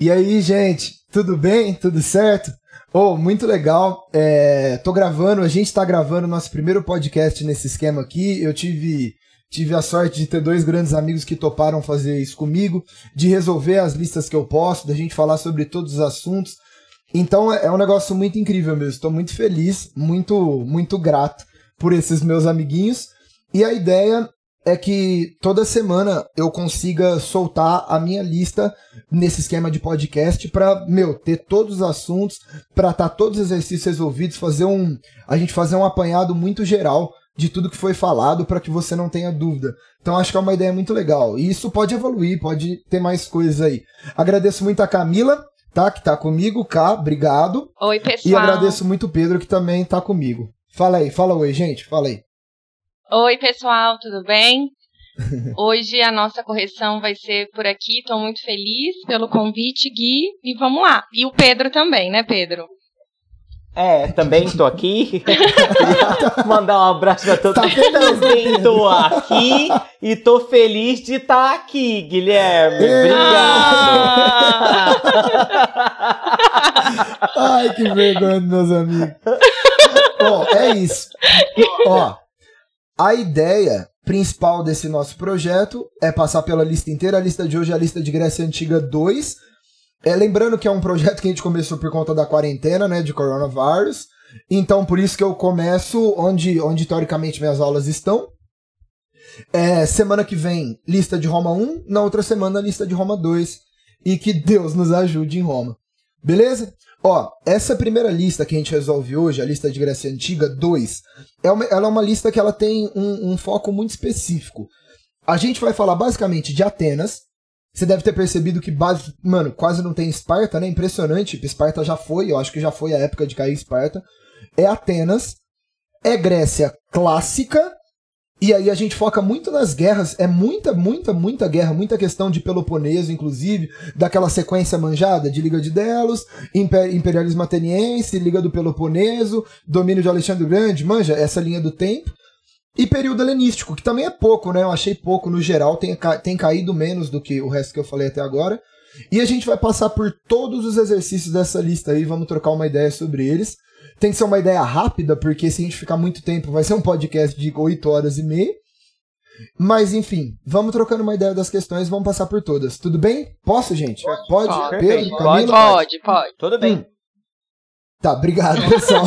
E aí, gente, tudo bem? Tudo certo? Oh, muito legal. É, tô gravando, a gente tá gravando nosso primeiro podcast nesse esquema aqui. Eu tive tive a sorte de ter dois grandes amigos que toparam fazer isso comigo, de resolver as listas que eu posto, da gente falar sobre todos os assuntos. Então é, é um negócio muito incrível mesmo. Estou muito feliz, muito muito grato por esses meus amiguinhos. E a ideia é que toda semana eu consiga soltar a minha lista nesse esquema de podcast para, meu, ter todos os assuntos, para estar tá todos os exercícios resolvidos, fazer um, a gente fazer um apanhado muito geral de tudo que foi falado para que você não tenha dúvida. Então acho que é uma ideia muito legal. E isso pode evoluir, pode ter mais coisas aí. Agradeço muito a Camila, tá, que tá comigo, Cá, obrigado. Oi, pessoal. E agradeço muito o Pedro que também tá comigo. Fala aí, fala oi, gente, fala aí. Oi, pessoal, tudo bem? Hoje a nossa correção vai ser por aqui. Estou muito feliz pelo convite, Gui. E vamos lá. E o Pedro também, né, Pedro? É, também estou aqui. mandar um abraço para todos. Tá também estou aqui e tô feliz de estar tá aqui, Guilherme. Obrigado. Ai, que vergonha, meus amigos. Bom, é isso. Ó, a ideia principal desse nosso projeto é passar pela lista inteira. A lista de hoje é a lista de Grécia Antiga 2. É, lembrando que é um projeto que a gente começou por conta da quarentena, né, de coronavírus. Então, por isso que eu começo onde, onde teoricamente minhas aulas estão. É, semana que vem, lista de Roma 1. Na outra semana, lista de Roma 2. E que Deus nos ajude em Roma. Beleza? Ó, essa primeira lista que a gente resolve hoje, a lista de Grécia Antiga 2, é uma, ela é uma lista que ela tem um, um foco muito específico. A gente vai falar basicamente de Atenas. Você deve ter percebido que, base, mano, quase não tem Esparta, né? Impressionante. Esparta já foi, eu acho que já foi a época de cair Esparta. É Atenas. É Grécia clássica e aí a gente foca muito nas guerras, é muita, muita, muita guerra, muita questão de Peloponeso, inclusive, daquela sequência manjada de Liga de Delos, Imper Imperialismo Ateniense, Liga do Peloponeso, domínio de Alexandre Grande, manja, essa linha do tempo. E período helenístico, que também é pouco, né? Eu achei pouco no geral, tem, tem caído menos do que o resto que eu falei até agora. E a gente vai passar por todos os exercícios dessa lista aí, vamos trocar uma ideia sobre eles. Tem que ser uma ideia rápida, porque se a gente ficar muito tempo, vai ser um podcast de 8 horas e meia. Mas enfim, vamos trocando uma ideia das questões, vamos passar por todas. Tudo bem? Posso, gente? Pode? pode Pedro, pode, pode, pode. Tudo bem. Hum. Tá, obrigado, pessoal.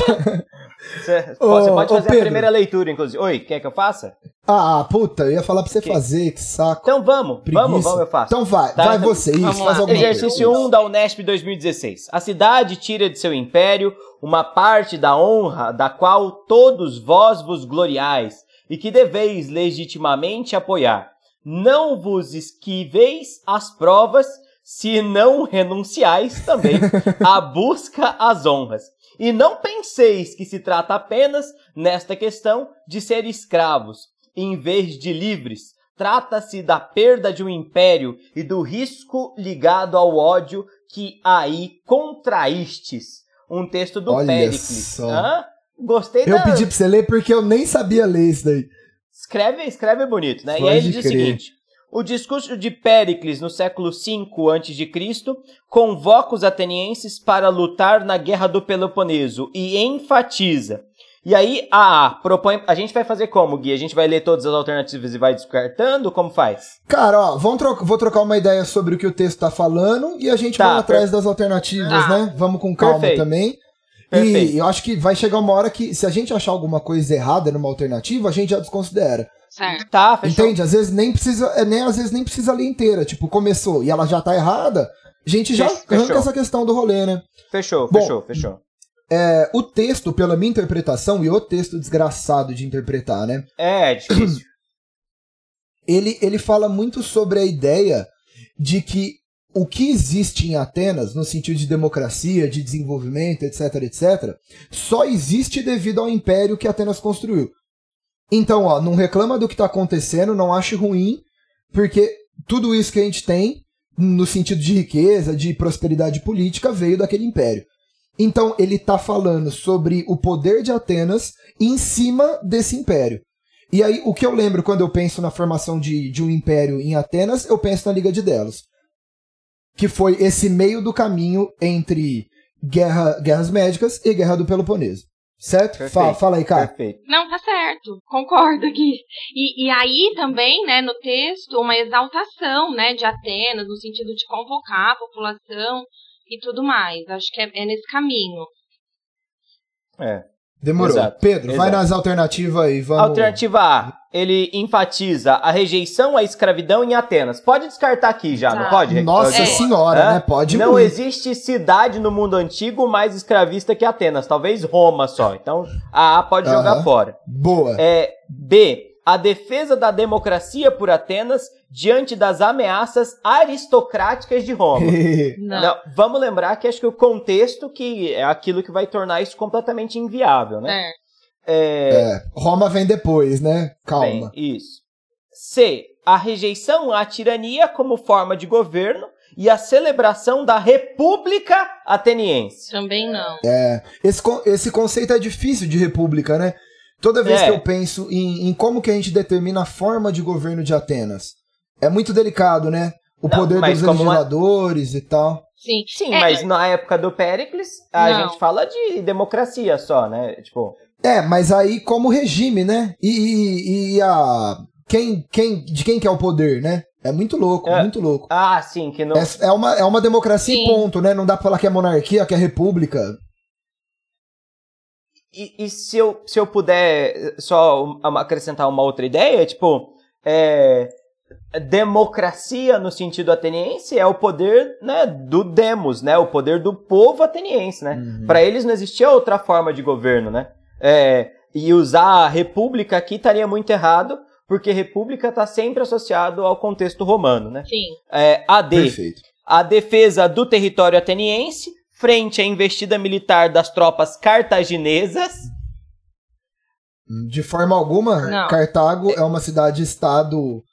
Você, você pode fazer a primeira leitura, inclusive. Oi, quer que eu faça? Ah, puta, eu ia falar pra você que... fazer, que saco. Então vamos, Preguiça. vamos, vamos, eu faço. Então vai, tá, vai então, você, isso, faz alguma Exercício 1 da Unesp 2016. A cidade tira de seu império uma parte da honra da qual todos vós vos gloriais e que deveis legitimamente apoiar. Não vos esquiveis as provas, se não renunciais também à busca às honras e não penseis que se trata apenas, nesta questão, de ser escravos, em vez de livres. Trata-se da perda de um império e do risco ligado ao ódio que aí contraístes. Um texto do Olha Péricles. Só. Hã? Gostei Eu da... pedi pra você ler porque eu nem sabia ler isso daí. Escreve, escreve bonito, né? Pode e aí ele diz o seguinte: o discurso de Péricles no século V a.C. convoca os atenienses para lutar na Guerra do Peloponeso e enfatiza. E aí, a propõe. A gente vai fazer como, Gui? A gente vai ler todas as alternativas e vai descartando? Como faz? Cara, ó, vamos tro vou trocar uma ideia sobre o que o texto tá falando e a gente tá, vai atrás das alternativas, ah, né? Vamos com calma perfeito. também. Perfeito. E eu acho que vai chegar uma hora que, se a gente achar alguma coisa errada numa alternativa, a gente já desconsidera. Certo. Tá, fechou. Entende? Às vezes nem precisa, é, nem, às vezes nem precisa ler inteira. Tipo, começou e ela já tá errada, a gente já fechou. arranca essa questão do rolê, né? Fechou, Bom, fechou, fechou. É, o texto, pela minha interpretação, e o texto desgraçado de interpretar, né? É, é difícil. ele, ele fala muito sobre a ideia de que o que existe em Atenas, no sentido de democracia, de desenvolvimento, etc, etc, só existe devido ao império que Atenas construiu. Então, ó, não reclama do que tá acontecendo, não ache ruim, porque tudo isso que a gente tem, no sentido de riqueza, de prosperidade política, veio daquele império. Então, ele tá falando sobre o poder de Atenas em cima desse império. E aí, o que eu lembro quando eu penso na formação de, de um império em Atenas, eu penso na Liga de Delos. que foi esse meio do caminho entre guerra, guerras médicas e guerra do Peloponeso. Certo? Perfeito. Fala, fala aí, cara. Perfeito. Não, tá certo. Concordo aqui. E, e aí também, né, no texto, uma exaltação, né, de Atenas, no sentido de convocar a população e tudo mais. Acho que é, é nesse caminho. É. Demorou. Exato, Pedro, vai exato. nas alternativas aí, vamos. Alternativa A, ele enfatiza a rejeição à escravidão em Atenas. Pode descartar aqui já, não Tá. pode? Nossa É. senhora, Hã? né? Pode Não muito. existe cidade no mundo antigo mais escravista que Atenas, talvez Roma só. Então a A pode jogar Aham. fora. Boa. É, B, a defesa da democracia por Atenas diante das ameaças aristocráticas de Roma. Não. Não, vamos lembrar que acho que o contexto que é aquilo que vai tornar isso completamente inviável, né? É. É, É, Roma vem depois, né? Calma. Bem, isso. C. A rejeição à tirania como forma de governo e a celebração da República Ateniense. Também não. É, esse, esse conceito é difícil de república, né? Toda vez É. que eu penso em, em como que a gente determina a forma de governo de Atenas, é muito delicado, né? O Não, poder dos como uma- legisladores e tal. Sim. Sim, É, mas na época do Péricles, a Não. gente fala de democracia só, né? Tipo, É, mas aí como regime, né? E, e- e a. Quem, quem, de quem que é o poder, né? É muito louco, É. muito louco. ah, sim, que não. É, é uma, é uma democracia e Sim. ponto, né? Não dá pra falar que é monarquia, que é república. E, e se, eu, se eu puder só um- acrescentar uma outra ideia, tipo, é, democracia no sentido ateniense é o poder né, do demos, né? O poder do povo ateniense, né? Uhum. Para eles não existia outra forma de governo, né? É, e usar a república aqui estaria muito errado, porque república está sempre associado ao contexto romano, né? Sim. É, AD, Perfeito. a defesa do território ateniense frente à investida militar das tropas cartaginesas. De forma alguma, Não. Cartago é uma cidade-estado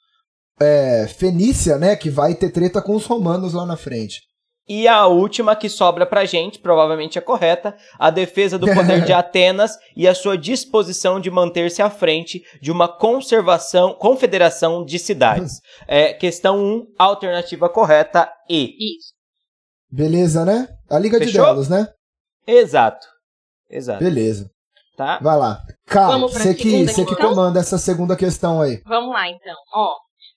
é, fenícia, né? Que vai ter treta com os romanos lá na frente. E a última que sobra pra gente, provavelmente é correta, a defesa do poder de Atenas e a sua disposição de manter-se à frente de uma conservação, confederação de cidades. É, questão 1, alternativa correta E. Isso. Beleza, né? A Liga de Fechou? Delos, né? Exato. Exato. Beleza. Tá? Vai lá. Pra você que, você que comanda essa segunda questão aí. Vamos lá, então. Ó,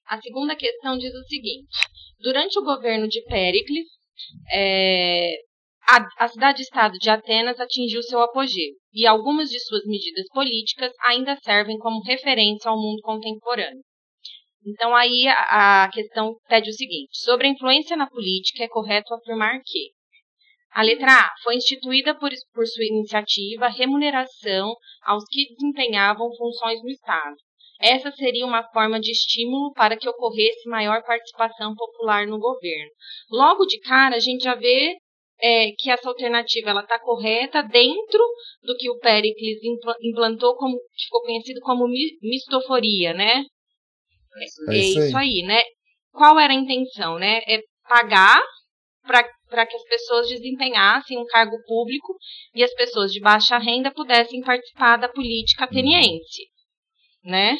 a segunda questão diz o seguinte: durante o governo de Péricles, é, a, a cidade-estado de Atenas atingiu seu apogeu e algumas de suas medidas políticas ainda servem como referência ao mundo contemporâneo. Então, aí a, questão pede o seguinte: sobre a influência na política, é correto afirmar que a letra A foi instituída por, por sua iniciativa remuneração aos que desempenhavam funções no Estado. Essa seria uma forma de estímulo para que ocorresse maior participação popular no governo. Logo de cara, a gente já vê é, que essa alternativa ela está correta dentro do que o Pericles impla- implantou como ficou conhecido como mi- mistoforia, né? É É isso aí. isso aí, né? Qual era a intenção, né? É pagar para que as pessoas desempenhassem um cargo público e as pessoas de baixa renda pudessem participar da política ateniense, né?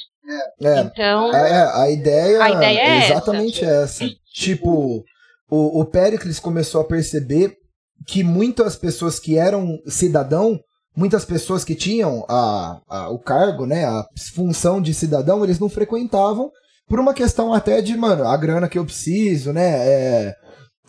É, Então, é, é, a ideia, A ideia é essa. exatamente essa. Tipo, o, o Pericles começou a perceber que muitas pessoas que eram cidadão, muitas pessoas que tinham a, a- o cargo, né, a função de cidadão, eles não frequentavam por uma questão até de, mano, a grana que eu preciso, né, é,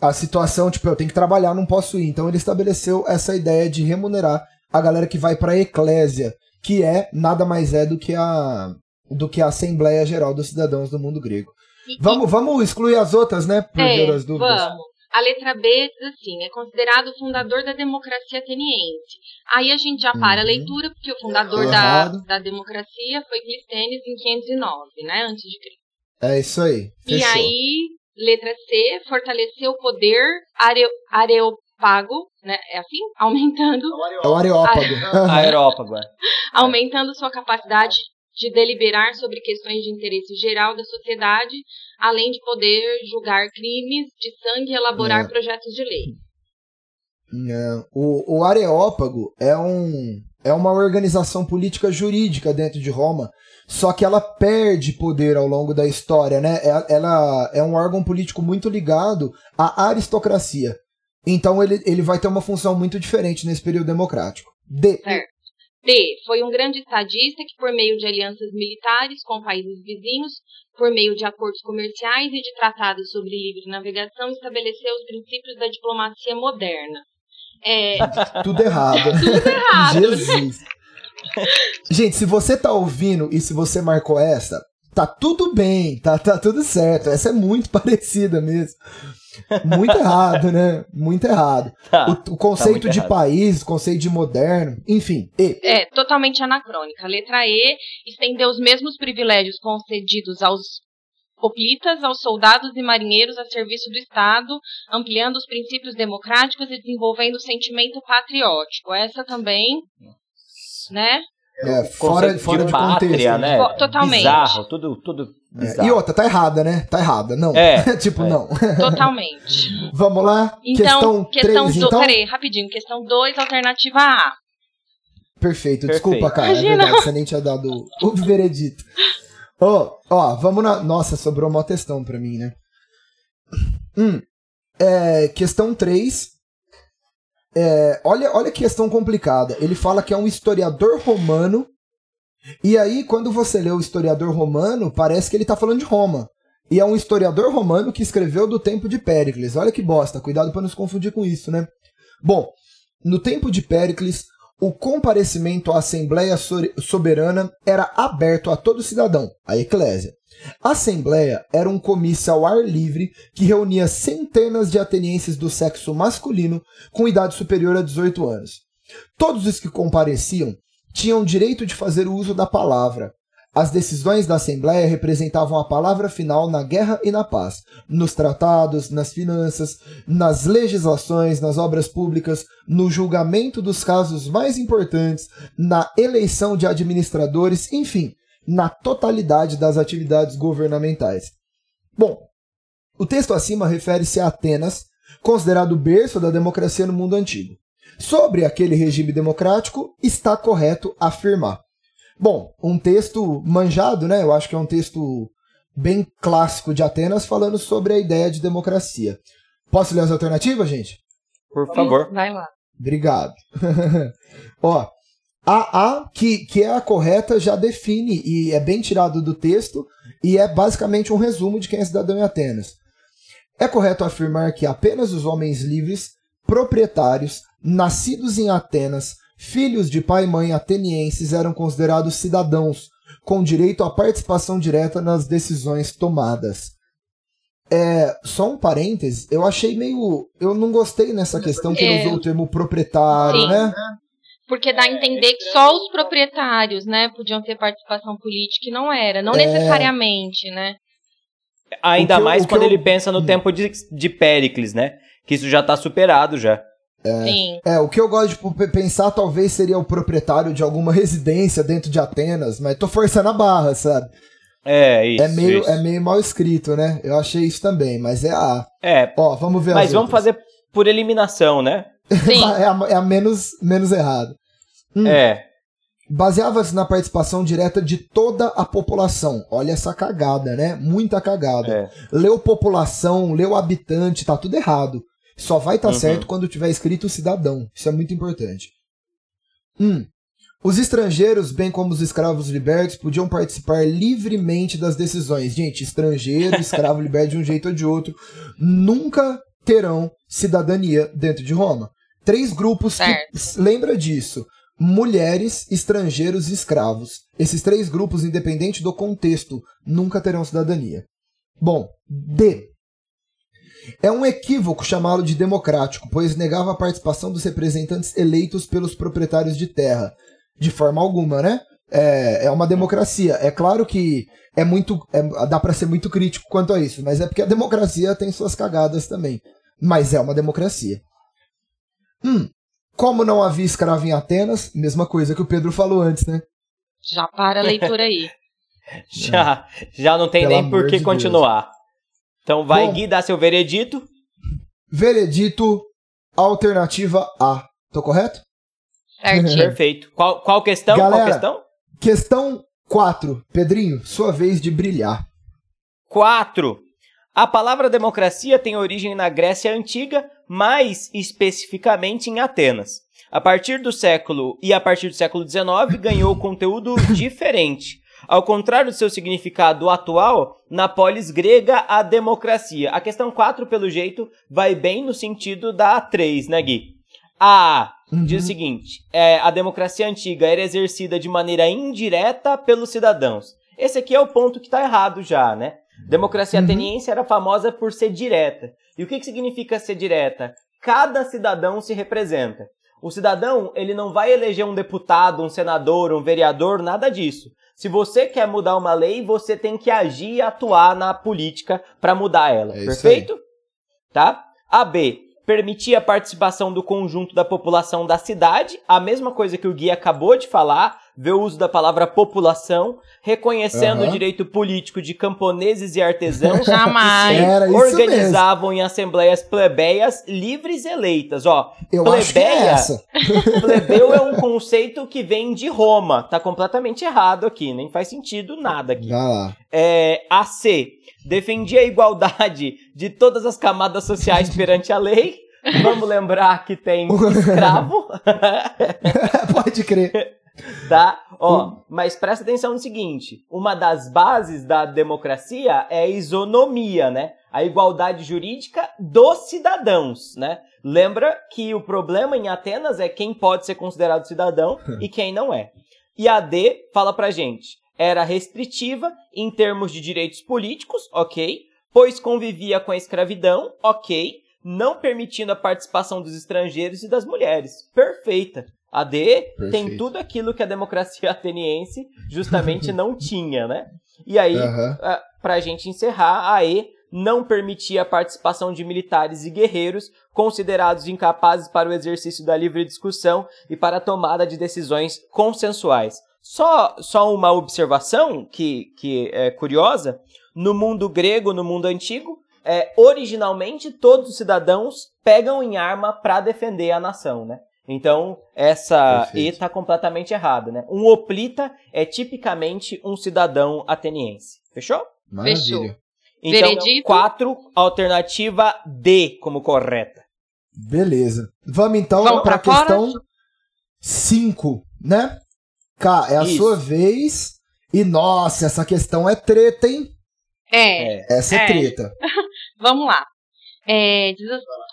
a situação, tipo, eu tenho que trabalhar, não posso ir. Então ele estabeleceu essa ideia de remunerar a galera que vai para a eclésia, que é nada mais é do que a do que a Assembleia Geral dos Cidadãos do Mundo Grego. e- Vamos, vamos excluir as outras, né? Por é, as dúvidas. vamos. A letra B diz assim, é considerado o fundador da democracia ateniense. Aí a gente já para a Uhum. leitura, porque o fundador da, da democracia foi Clístenes em 509, né, antes de Cristo. É isso aí. E Fechou. aí, letra C, fortalecer o poder areo, areopago, né? É assim? Aumentando, É o Areópago. Aerópago. é. aumentando sua capacidade de deliberar sobre questões de interesse geral da sociedade, além de poder julgar crimes de sangue e elaborar É. projetos de lei. Não. O, o Areópago é um, É uma organização política jurídica dentro de Roma, só que ela perde poder ao longo da história, né? É- Ela é um órgão político muito ligado à aristocracia. Então ele, ele vai ter uma função muito diferente nesse período democrático. D. Certo. D. Foi um grande estadista que, por meio de alianças militares com países vizinhos, por meio de acordos comerciais e de tratados sobre livre navegação, estabeleceu os princípios da diplomacia moderna. É, Tudo errado. tudo errado. Jesus. Gente, se você tá ouvindo e se você marcou essa, tá tudo bem, tá, tá tudo certo. Essa é muito parecida mesmo. Muito errado, né? Muito errado. Tá. O, o conceito muito de errado. país, o conceito de moderno, enfim. E. É, totalmente anacrônica. Letra E, estendeu os mesmos privilégios concedidos aos hoplitas, aos soldados e marinheiros a serviço do Estado, ampliando os princípios democráticos e desenvolvendo o sentimento patriótico. Essa também, né? É, fora, Conceito fora de, pátria, contexto. né? Fo- totalmente. Bizarro, tudo, tudo É, bizarro. e outra, tá errada, né? Tá errada. Não. É, tipo, é. não. Totalmente. Vamos lá. Então, questão 3, do, então. peraí, rapidinho. Questão 2, alternativa A. Perfeito, Perfeito. desculpa, cara. É Imagina. verdade, você nem tinha dado o veredito. Ó, ó, vamos na. Nossa, sobrou uma questão pra mim, né? Hum. É, questão 3. É, olha, olha que questão complicada. Ele fala que é um historiador romano. E aí, quando você lê o historiador romano, parece que ele tá falando de Roma. E é um historiador romano que escreveu do tempo de Péricles. Olha que bosta, cuidado pra não se confundir com isso, né? Bom, no tempo de Péricles, o comparecimento à Assembleia Soberana era aberto a todo cidadão, a eclésia. A Assembleia era um comício ao ar livre que reunia centenas de atenienses do sexo masculino com idade superior a 18 anos. Todos os que compareciam tinham direito de fazer uso da palavra. As decisões da Assembleia representavam a palavra final na guerra e na paz, nos tratados, nas finanças, nas legislações, nas obras públicas, no julgamento dos casos mais importantes, na eleição de administradores, enfim, na totalidade das atividades governamentais. Bom, o texto acima refere-se a Atenas, considerado o berço da democracia no mundo antigo. Sobre aquele regime democrático, está correto afirmar. Bom, um texto manjado, né? Eu acho que é um texto bem clássico de Atenas falando sobre a ideia de democracia. Posso ler as alternativas, gente? Por favor. Vai lá. Obrigado. Ó, a A, que, que é a correta, já define e é bem tirado do texto e é basicamente um resumo de quem é cidadão em Atenas. É correto afirmar que apenas os homens livres, proprietários, nascidos em Atenas, filhos de pai e mãe atenienses eram considerados cidadãos, com direito à participação direta nas decisões tomadas. É, só um parêntese, eu achei meio. Eu não gostei nessa questão que ele É. usou o termo proprietário, Sim. né? Porque dá a entender que só os proprietários, né, podiam ter participação política e não era. Não É. necessariamente, né? Ainda eu- mais quando eu- ele pensa no tempo de, de Péricles, né? Que isso já tá superado já. Sim. É, o que eu gosto de p- pensar talvez seria o proprietário de alguma residência dentro de Atenas, mas tô forçando a barra, sabe? É, isso. é, meio, isso. é meio mal escrito, né? Eu achei isso também, mas é a. É, Ó, vamos ver mas as vamos outras. fazer por eliminação, né? Sim. É a, é a menos, menos errado. Hum. É. Baseava-se na participação direta de toda a população. Olha essa cagada, né? Muita cagada. É. Leu população, leu habitante, tá tudo errado. Só vai estar Uhum. certo quando tiver escrito cidadão. Isso é muito importante. Hum. Os estrangeiros, bem como os escravos libertos, podiam participar livremente das decisões. Gente, estrangeiro, escravo liberto de um jeito ou de outro, nunca terão cidadania dentro de Roma. Três grupos Certo. que lembra disso: mulheres, estrangeiros e escravos. Esses três grupos, independente do contexto, nunca terão cidadania. Bom, D. É um equívoco chamá-lo de democrático, pois negava a participação dos representantes eleitos pelos proprietários de terra. De forma alguma, né? É, é uma democracia. É claro que é muito. é- dá pra ser muito crítico quanto a isso, mas é porque a democracia tem suas cagadas também. Mas é uma democracia. Hum. Como não havia escravo em Atenas, mesma coisa que o Pedro falou antes, né? Já para a leitura aí. Já, já não tem Pelo nem por que de continuar. Então vai, Bom. Gui, dar seu veredito. Veredito, alternativa A. Tô correto? Certinho. Perfeito. Qual, qual questão? Galera, qual questão? Questão 4. Pedrinho, sua vez de brilhar. 4. A palavra democracia tem origem na Grécia Antiga, mais especificamente em Atenas. A partir do século e a partir do século XIX ganhou conteúdo diferente. Ao contrário do seu significado atual, na polis grega, a democracia. A questão 4, pelo jeito, vai bem no sentido da 3, né, Gui? A Uhum. diz o seguinte: é, a democracia antiga era exercida de maneira indireta pelos cidadãos. Esse aqui é o ponto que está errado já, né? Democracia Uhum. ateniense era famosa por ser direta. E o que, que significa ser direta? Cada cidadão se representa. O cidadão, ele não vai eleger um deputado, um senador, um vereador, nada disso. Se você quer mudar uma lei, você tem que agir e atuar na política para mudar ela. É Perfeito? Tá? A B. Permitir a participação do conjunto da população da cidade, a mesma coisa que o Gui acabou de falar, ver o uso da palavra população, reconhecendo Aham. o direito político de camponeses e artesãos Jamais. que organizavam em assembleias plebeias livres e eleitas. Ó, Eu acho que é Plebeia? essa. plebeu é um conceito que vem de Roma. Tá completamente errado aqui, nem faz sentido nada aqui. Lá. É, a C. Defendia a igualdade de todas as camadas sociais perante a lei. Vamos lembrar que tem escravo, Pode crer. tá? Ó, mas presta atenção no seguinte: uma das bases da democracia é a isonomia, né? A igualdade jurídica dos cidadãos, né? Lembra que o problema em Atenas é quem pode ser considerado cidadão e quem não é. E a D fala pra gente: era restritiva em termos de direitos políticos, ok, pois convivia com a escravidão, ok, não permitindo a participação dos estrangeiros e das mulheres. Perfeita. A D tem Perfeito. tudo aquilo que a democracia ateniense justamente não tinha, né? E aí, Aham. ah, pra gente encerrar, a E não permitia a participação de militares e guerreiros considerados incapazes para o exercício da livre discussão e para a tomada de decisões consensuais. Só, só uma observação que, que é curiosa: no mundo grego, no mundo antigo, é, originalmente todos os cidadãos pegam em arma para defender a nação, né? Então, essa E Perfeito. está completamente errada, né? Um hoplita é tipicamente um cidadão ateniense. Fechou? Maravilha. Então, Veredito? 4, alternativa D como correta. Beleza. Vamos então Vamos para a questão 5, né? Cá, é a Isso. sua vez. E nossa, essa questão é treta, hein? É, Essa é, É. treta. vamos lá. É,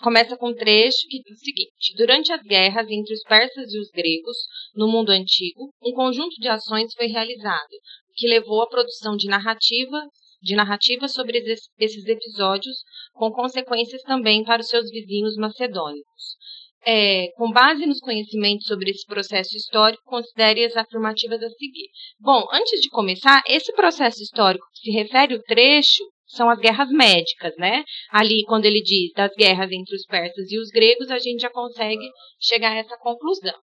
começa com um trecho que diz o seguinte: Durante as guerras entre os persas e os gregos no mundo antigo, um conjunto de ações foi realizado, o que levou à produção de narrativa, de narrativa sobre es- esses episódios, com consequências também para os seus vizinhos macedônicos. É, com base nos conhecimentos sobre esse processo histórico, considere as afirmativas a seguir. Bom, antes de começar, esse processo histórico que se refere ao trecho são as guerras médicas, né? Ali, quando ele diz das guerras entre os persas e os gregos, a gente já consegue chegar a essa conclusão.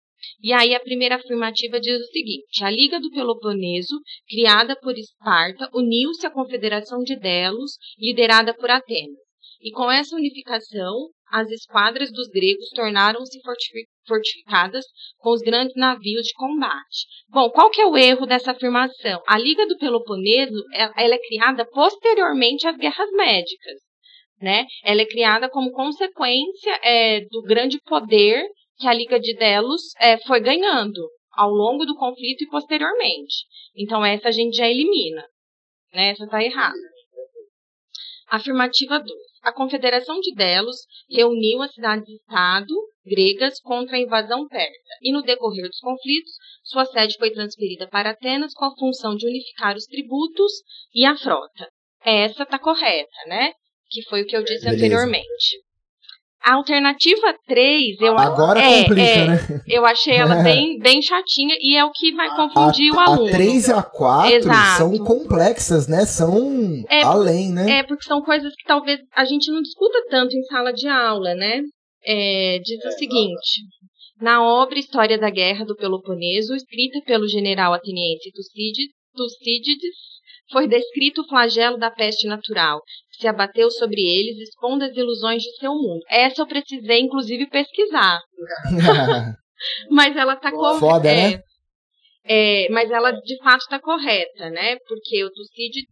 E aí a primeira afirmativa diz o seguinte: a Liga do Peloponeso, criada por Esparta, uniu-se à Confederação de Delos, liderada por Atenas. E com essa unificação, as esquadras dos gregos tornaram-se fortifi- fortificadas com os grandes navios de combate. Bom, qual que é o erro dessa afirmação? A Liga do Peloponeso, ela é criada posteriormente às guerras médicas, né? Ela é criada como consequência é, do grande poder que a Liga de Delos é, foi ganhando ao longo do conflito e posteriormente. Então essa a gente já elimina, né? Essa está errada. Afirmativa 2. A Confederação de Delos reuniu as cidades-estado gregas contra a invasão persa, e no decorrer dos conflitos, sua sede foi transferida para Atenas com a função de unificar os tributos e a frota. Essa está correta, né? Que foi o que eu disse Beleza. anteriormente. A alternativa 3, eu Agora é, complica, é, né? Eu achei ela bem, bem chatinha e é o que vai confundir o a, aluno. a 3 e a 4 Exato. são complexas, né? São É, além, né? É, porque são coisas que talvez a gente não discuta tanto em sala de aula, né? É, diz o seguinte: na obra História da Guerra do Peloponeso, escrita pelo general ateniense Tucídides, Tucídides foi descrito o flagelo da peste natural, se abateu sobre eles, expondo as ilusões de seu mundo. Essa eu precisei, inclusive, pesquisar. Mas ela tá correta. Foda, é, né? é, mas ela de fato está correta, né? Porque o Tucídides,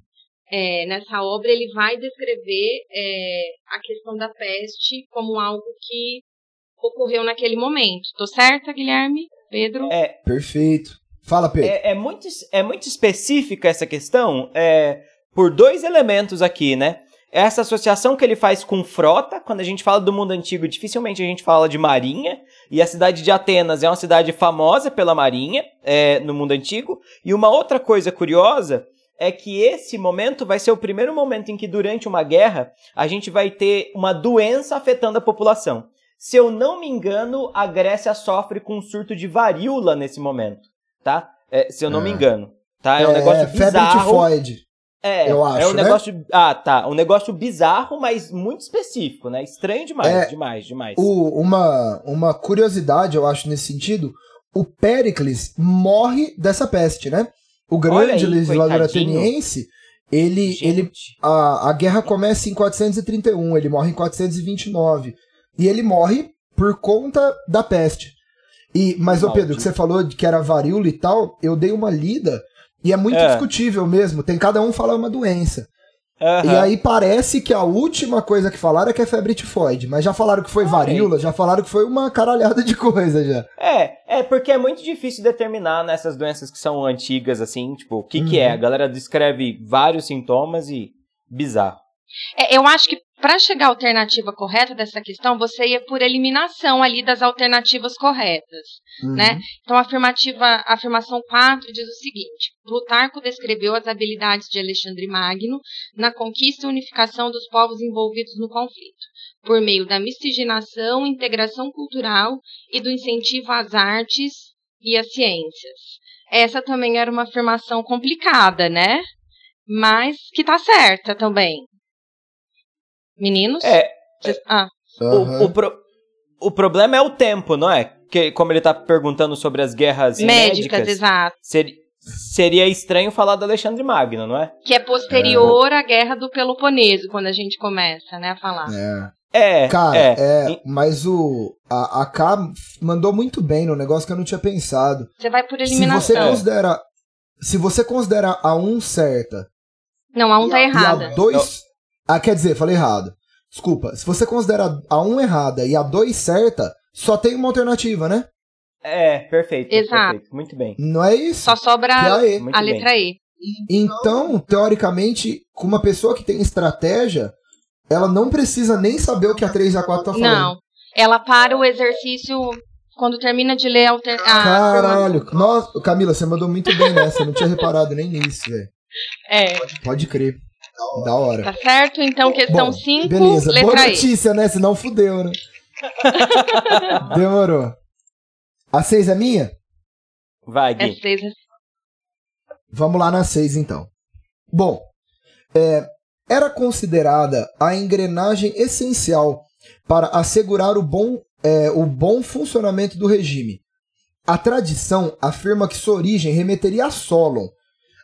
é, nessa obra, ele vai descrever é, a questão da peste como algo que ocorreu naquele momento. Tô certa, Guilherme? Pedro? É, Perfeito. Fala, Pedro. É, é muito, é muito específica essa questão é, por dois elementos aqui, né? Essa associação que ele faz com frota, quando a gente fala do mundo antigo, dificilmente a gente fala de marinha, e a cidade de Atenas é uma cidade famosa pela marinha é, no mundo antigo. E uma outra coisa curiosa é que esse momento vai ser o primeiro momento em que, durante uma guerra, a gente vai ter uma doença afetando a população. Se eu não me engano, a Grécia sofre com um surto de varíola nesse momento, tá? É, se eu não me É. engano. Tá? É um negócio febre bizarro. tifoide. É, eu é acho, um né? negócio. Ah, tá. Um negócio bizarro, mas muito específico, né? Estranho demais, É, demais, demais. O- uma, uma curiosidade, eu acho, nesse sentido, o Péricles morre dessa peste, né? O grande aí, legislador coitadinho. ateniense, ele, Gente. ele a, a guerra começa em 431, ele morre em 429. E ele morre por conta da peste. E, mas, ô Pedro, que você falou de que era varíola e tal, eu dei uma lida e é muito É. discutível mesmo. Tem cada um falar uma doença. Aham. E aí parece que a última coisa que falaram é que é febre tifoide. Mas já falaram que foi varíola, já falaram que foi uma caralhada de coisa já. É, é porque é muito difícil determinar nessas doenças que são antigas, assim, tipo, o que que é. Uhum. A galera descreve vários sintomas e bizarro. É, eu acho que para chegar à alternativa correta dessa questão, você ia por eliminação ali das alternativas corretas. Uhum. né? Então, a afirmativa, a afirmação 4 diz o seguinte: Plutarco descreveu as habilidades de Alexandre Magno na conquista e unificação dos povos envolvidos no conflito, por meio da miscigenação, integração cultural e do incentivo às artes e às ciências. Essa também era uma afirmação complicada, né? Mas que tá certa também. Meninos? É, Cês- Ah, o, Aham. o, pro- o problema é o tempo, não é? Que, como ele tá perguntando sobre as guerras médicas, médicas, exato. seri- seria estranho falar do Alexandre Magno, não é? Que é posterior à guerra do Peloponeso, quando a gente começa, né, a falar. É. É, Cara, é. é, mas o. A, a K mandou muito bem no negócio que eu não tinha pensado. Você vai por Se você eliminação. considera. Se você considera a 1 certa Não, a um tá errada. a 2. Ah, quer dizer, falei errado. Desculpa. Se você considera a 1 errada e a 2 certa, só tem uma alternativa, né? É, perfeito. Exato. perfeito, Muito bem. Não é isso? Só sobra a E. A bem. letra E. Então, teoricamente, com uma pessoa que tem estratégia, ela não precisa nem saber o que a 3 e a 4 tá falando. Não. Ela para o exercício quando termina de ler a alter... a Caralho. Nossa, Camila, você mandou muito bem nessa. Eu não tinha reparado nem nisso, velho. É, Pode crer. Da hora. tá certo? Então, questão Bom, 5, Beleza, boa letra E. notícia, né? Senão fudeu, né? Demorou. A 6 é minha? Vai, É Gui. seis. Vamos lá na 6 então. Bom, é, era considerada a engrenagem essencial para assegurar o bom, é, o bom funcionamento do regime. A tradição afirma que sua origem remeteria a Solon.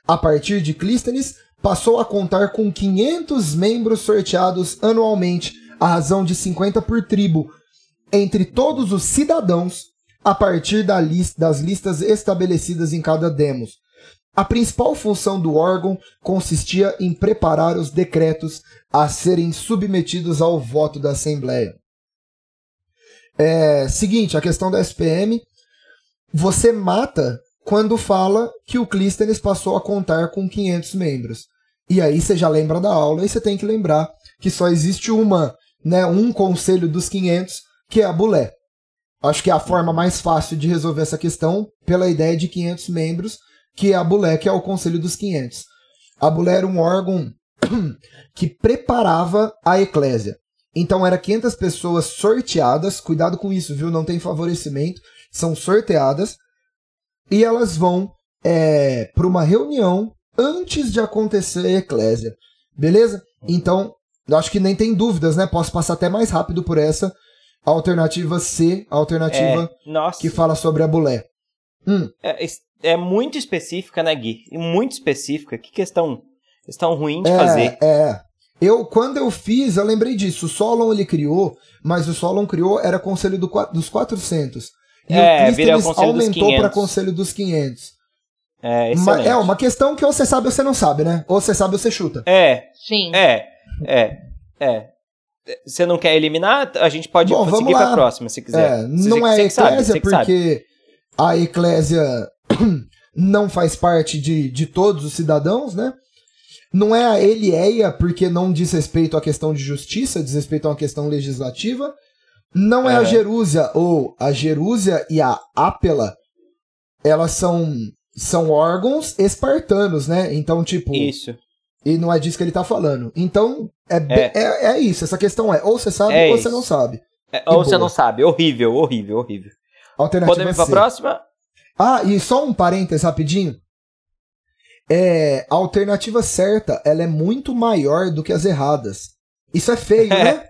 A partir de Clístenes, passou a contar com 500 membros sorteados anualmente, à razão de 50 por tribo, entre todos os cidadãos, a partir da lis- das listas estabelecidas em cada demos. A principal função do órgão consistia em preparar os decretos a serem submetidos ao voto da Assembleia. É, seguinte, a questão da SPM. Você mata quando fala que o Clístenes passou a contar com 500 membros. E aí você já lembra da aula e você tem que lembrar que só existe uma, né, um conselho dos 500, que é a Bulé. Acho que é a forma mais fácil de resolver essa questão pela ideia de 500 membros, que é a Bulé, que é o conselho dos 500. A Bulé era um órgão que preparava a eclésia. Então era 500 pessoas sorteadas, cuidado com isso, viu? Não tem favorecimento, são sorteadas e elas vão é, para uma reunião antes de acontecer a eclésia, beleza? Então, eu acho que nem tem dúvidas, né? Posso passar até mais rápido por essa alternativa C, a alternativa É, que fala sobre a bulé. Hum, É, é muito específica, né, Gui? Muito específica. Que questão, questão ruim de é, fazer. é. Eu, quando eu fiz, eu lembrei disso. O Solon ele criou, mas o Solon criou era conselho do dos 400. E É, o Clístenes Conselho dos aumentou 500. para Conselho dos 500. É, excelente. é uma questão que ou você sabe ou você não sabe, né? Ou você sabe ou você chuta. É, Sim. é, é, é. Você não quer eliminar? A gente pode Bom, seguir lá. pra próxima, se quiser. É, Você- não é você eclésia você que sabe. porque a eclésia não faz parte de, de todos os cidadãos, né? Não é a Elieia porque não diz respeito à questão de justiça, diz respeito a uma questão legislativa. Não é, a É. Jerúsia ou a Jerúsia e a Ápela, elas são são órgãos espartanos, né? Então, tipo, Isso. e não é disso que ele tá falando. Então, é, É. é. é isso. Essa questão é ou você sabe É ou isso. você não sabe. É, ou você não sabe. Horrível, horrível, horrível. Alternativa Podemos ir pra C. próxima? Ah, e só um parênteses rapidinho. É, a alternativa certa, ela é muito maior do que as erradas. Isso é feio, né?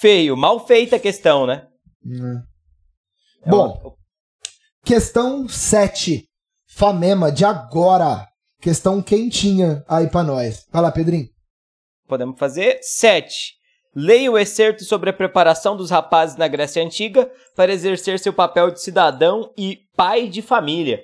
Feio, mal feita a questão, né? Hum. É Bom, uma- questão 7. Famema de agora. Questão quentinha aí pra nós. Vai lá, Pedrinho. podemos fazer. 7. Leia o excerto sobre a preparação dos rapazes na Grécia Antiga para exercer seu papel de cidadão e pai de família.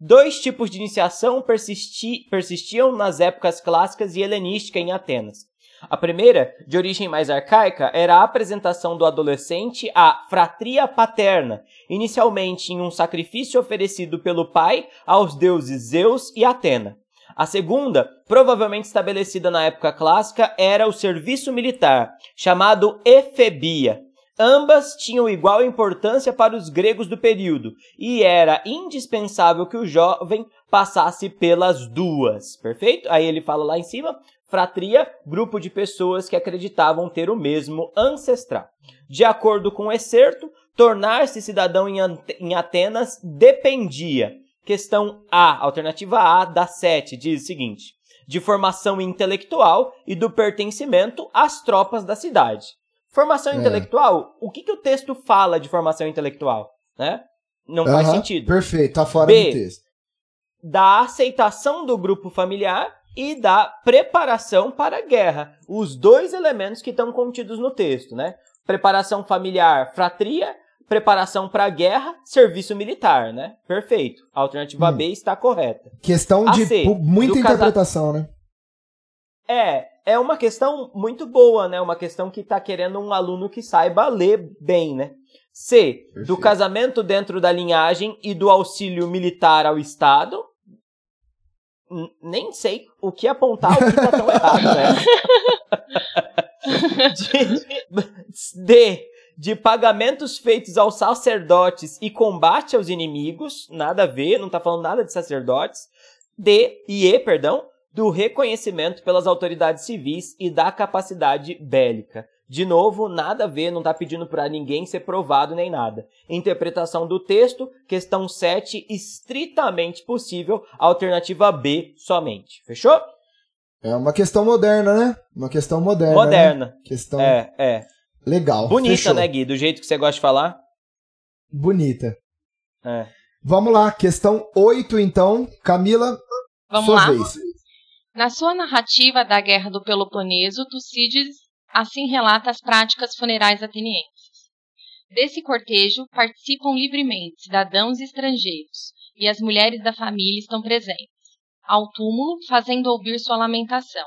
Dois tipos de iniciação persisti- persistiam nas épocas clássicas e helenística em Atenas. A primeira, de origem mais arcaica, era a apresentação do adolescente à fratria paterna, inicialmente em um sacrifício oferecido pelo pai aos deuses Zeus e Atena. A segunda, provavelmente estabelecida na época clássica, era o serviço militar, chamado efebia. Ambas tinham igual importância para os gregos do período, e era indispensável que o jovem passasse pelas duas. Perfeito? Aí ele fala lá em cima, fratria, grupo de pessoas que acreditavam ter o mesmo ancestral. De acordo com o excerto, tornar-se cidadão em Atenas dependia Questão A, alternativa A da 7, diz o seguinte: de formação intelectual e do pertencimento às tropas da cidade. Formação É. intelectual, o que, que o texto fala de formação intelectual? Né? Não faz sentido. Perfeito, tá fora B. do texto. Da aceitação do grupo familiar e da preparação para a guerra. Os dois elementos que estão contidos no texto, né? Preparação familiar, fratria, preparação para a guerra, serviço militar, né? Perfeito. A alternativa Hum. B está correta. Questão A de C, muita do casa- interpretação, né? É, é uma questão muito boa, né? Uma questão que tá querendo um aluno que saiba ler bem, né? C, do Perfeito. casamento dentro da linhagem e do auxílio militar ao Estado. N- nem sei o que apontar, o que tá tão errado, né? De- D, de pagamentos feitos aos sacerdotes e combate aos inimigos, nada a ver, não tá falando nada de sacerdotes. D e E, perdão, do reconhecimento pelas autoridades civis e da capacidade bélica. De novo, nada a ver, não tá pedindo para ninguém ser provado nem nada. Interpretação do texto, questão 7, estritamente possível, alternativa B somente. Fechou? É uma questão moderna, né? Uma questão moderna. né? Moderna. Questão É, é. legal. Bonita, Fechou. né, Gui? Do jeito que você gosta de falar. Bonita. É. Vamos lá, questão 8, então. Camila, Vamos sua lá. vez. Na sua narrativa da Guerra do Peloponeso, Tucídides assim relata as práticas funerais atenienses. Desse cortejo participam livremente cidadãos e estrangeiros, e as mulheres da família estão presentes. Ao túmulo, fazendo ouvir sua lamentação.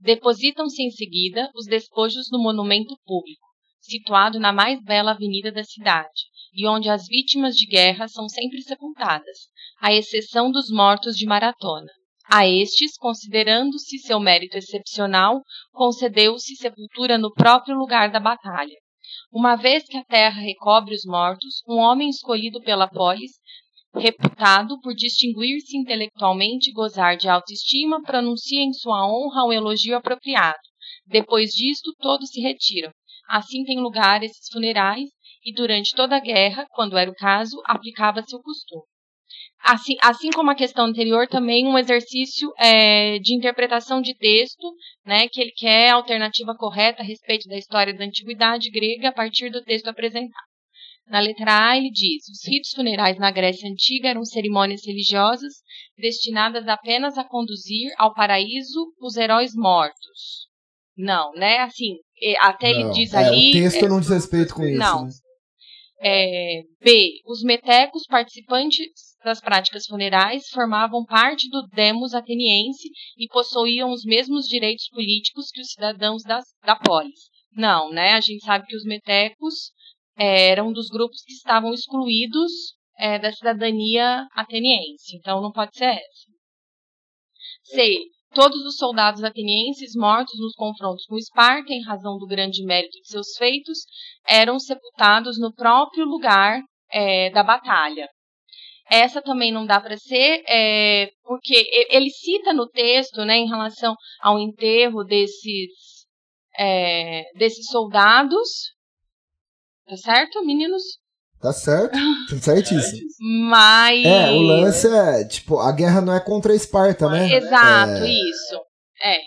Depositam-se em seguida os despojos no monumento público, situado na mais bela avenida da cidade, e onde as vítimas de guerra são sempre sepultadas, à exceção dos mortos de maratona. A estes, considerando-se seu mérito excepcional, concedeu-se sepultura no próprio lugar da batalha. Uma vez que a terra recobre os mortos, um homem escolhido pela polis, reputado por distinguir-se intelectualmente e gozar de autoestima, pronuncia em sua honra o elogio apropriado. Depois disto, todos se retiram. Assim tem lugar esses funerais, e durante toda a guerra, quando era o caso, aplicava-se o costume. Assim, assim como a questão anterior, também um exercício é, de interpretação de texto, né, que ele quer a alternativa correta a respeito da história da antiguidade grega a partir do texto apresentado. Na letra A, ele diz: os ritos funerais na Grécia Antiga eram cerimônias religiosas destinadas apenas a conduzir ao paraíso os heróis mortos. Não, né? Assim, até ele Não, diz é, ali. o texto é, não diz respeito com isso. não. né? É, B. Os metecos participantes das práticas funerais formavam parte do demos ateniense e possuíam os mesmos direitos políticos que os cidadãos das, da polis. Não, né? A gente sabe que os metecos é, eram dos grupos que estavam excluídos é, da cidadania ateniense. Então não pode ser essa. C. Todos os soldados atenienses mortos nos confrontos com Esparta, em razão do grande mérito de seus feitos, eram sepultados no próprio lugar é, da batalha. Essa também não dá para ser, é, porque ele cita no texto, né, em relação ao enterro desses, é, desses soldados. Tá certo, meninos? Tá certo, tá certíssimo. Mas. É, o lance é, tipo, a guerra não é contra a Esparta, né? Exato, é... isso. É.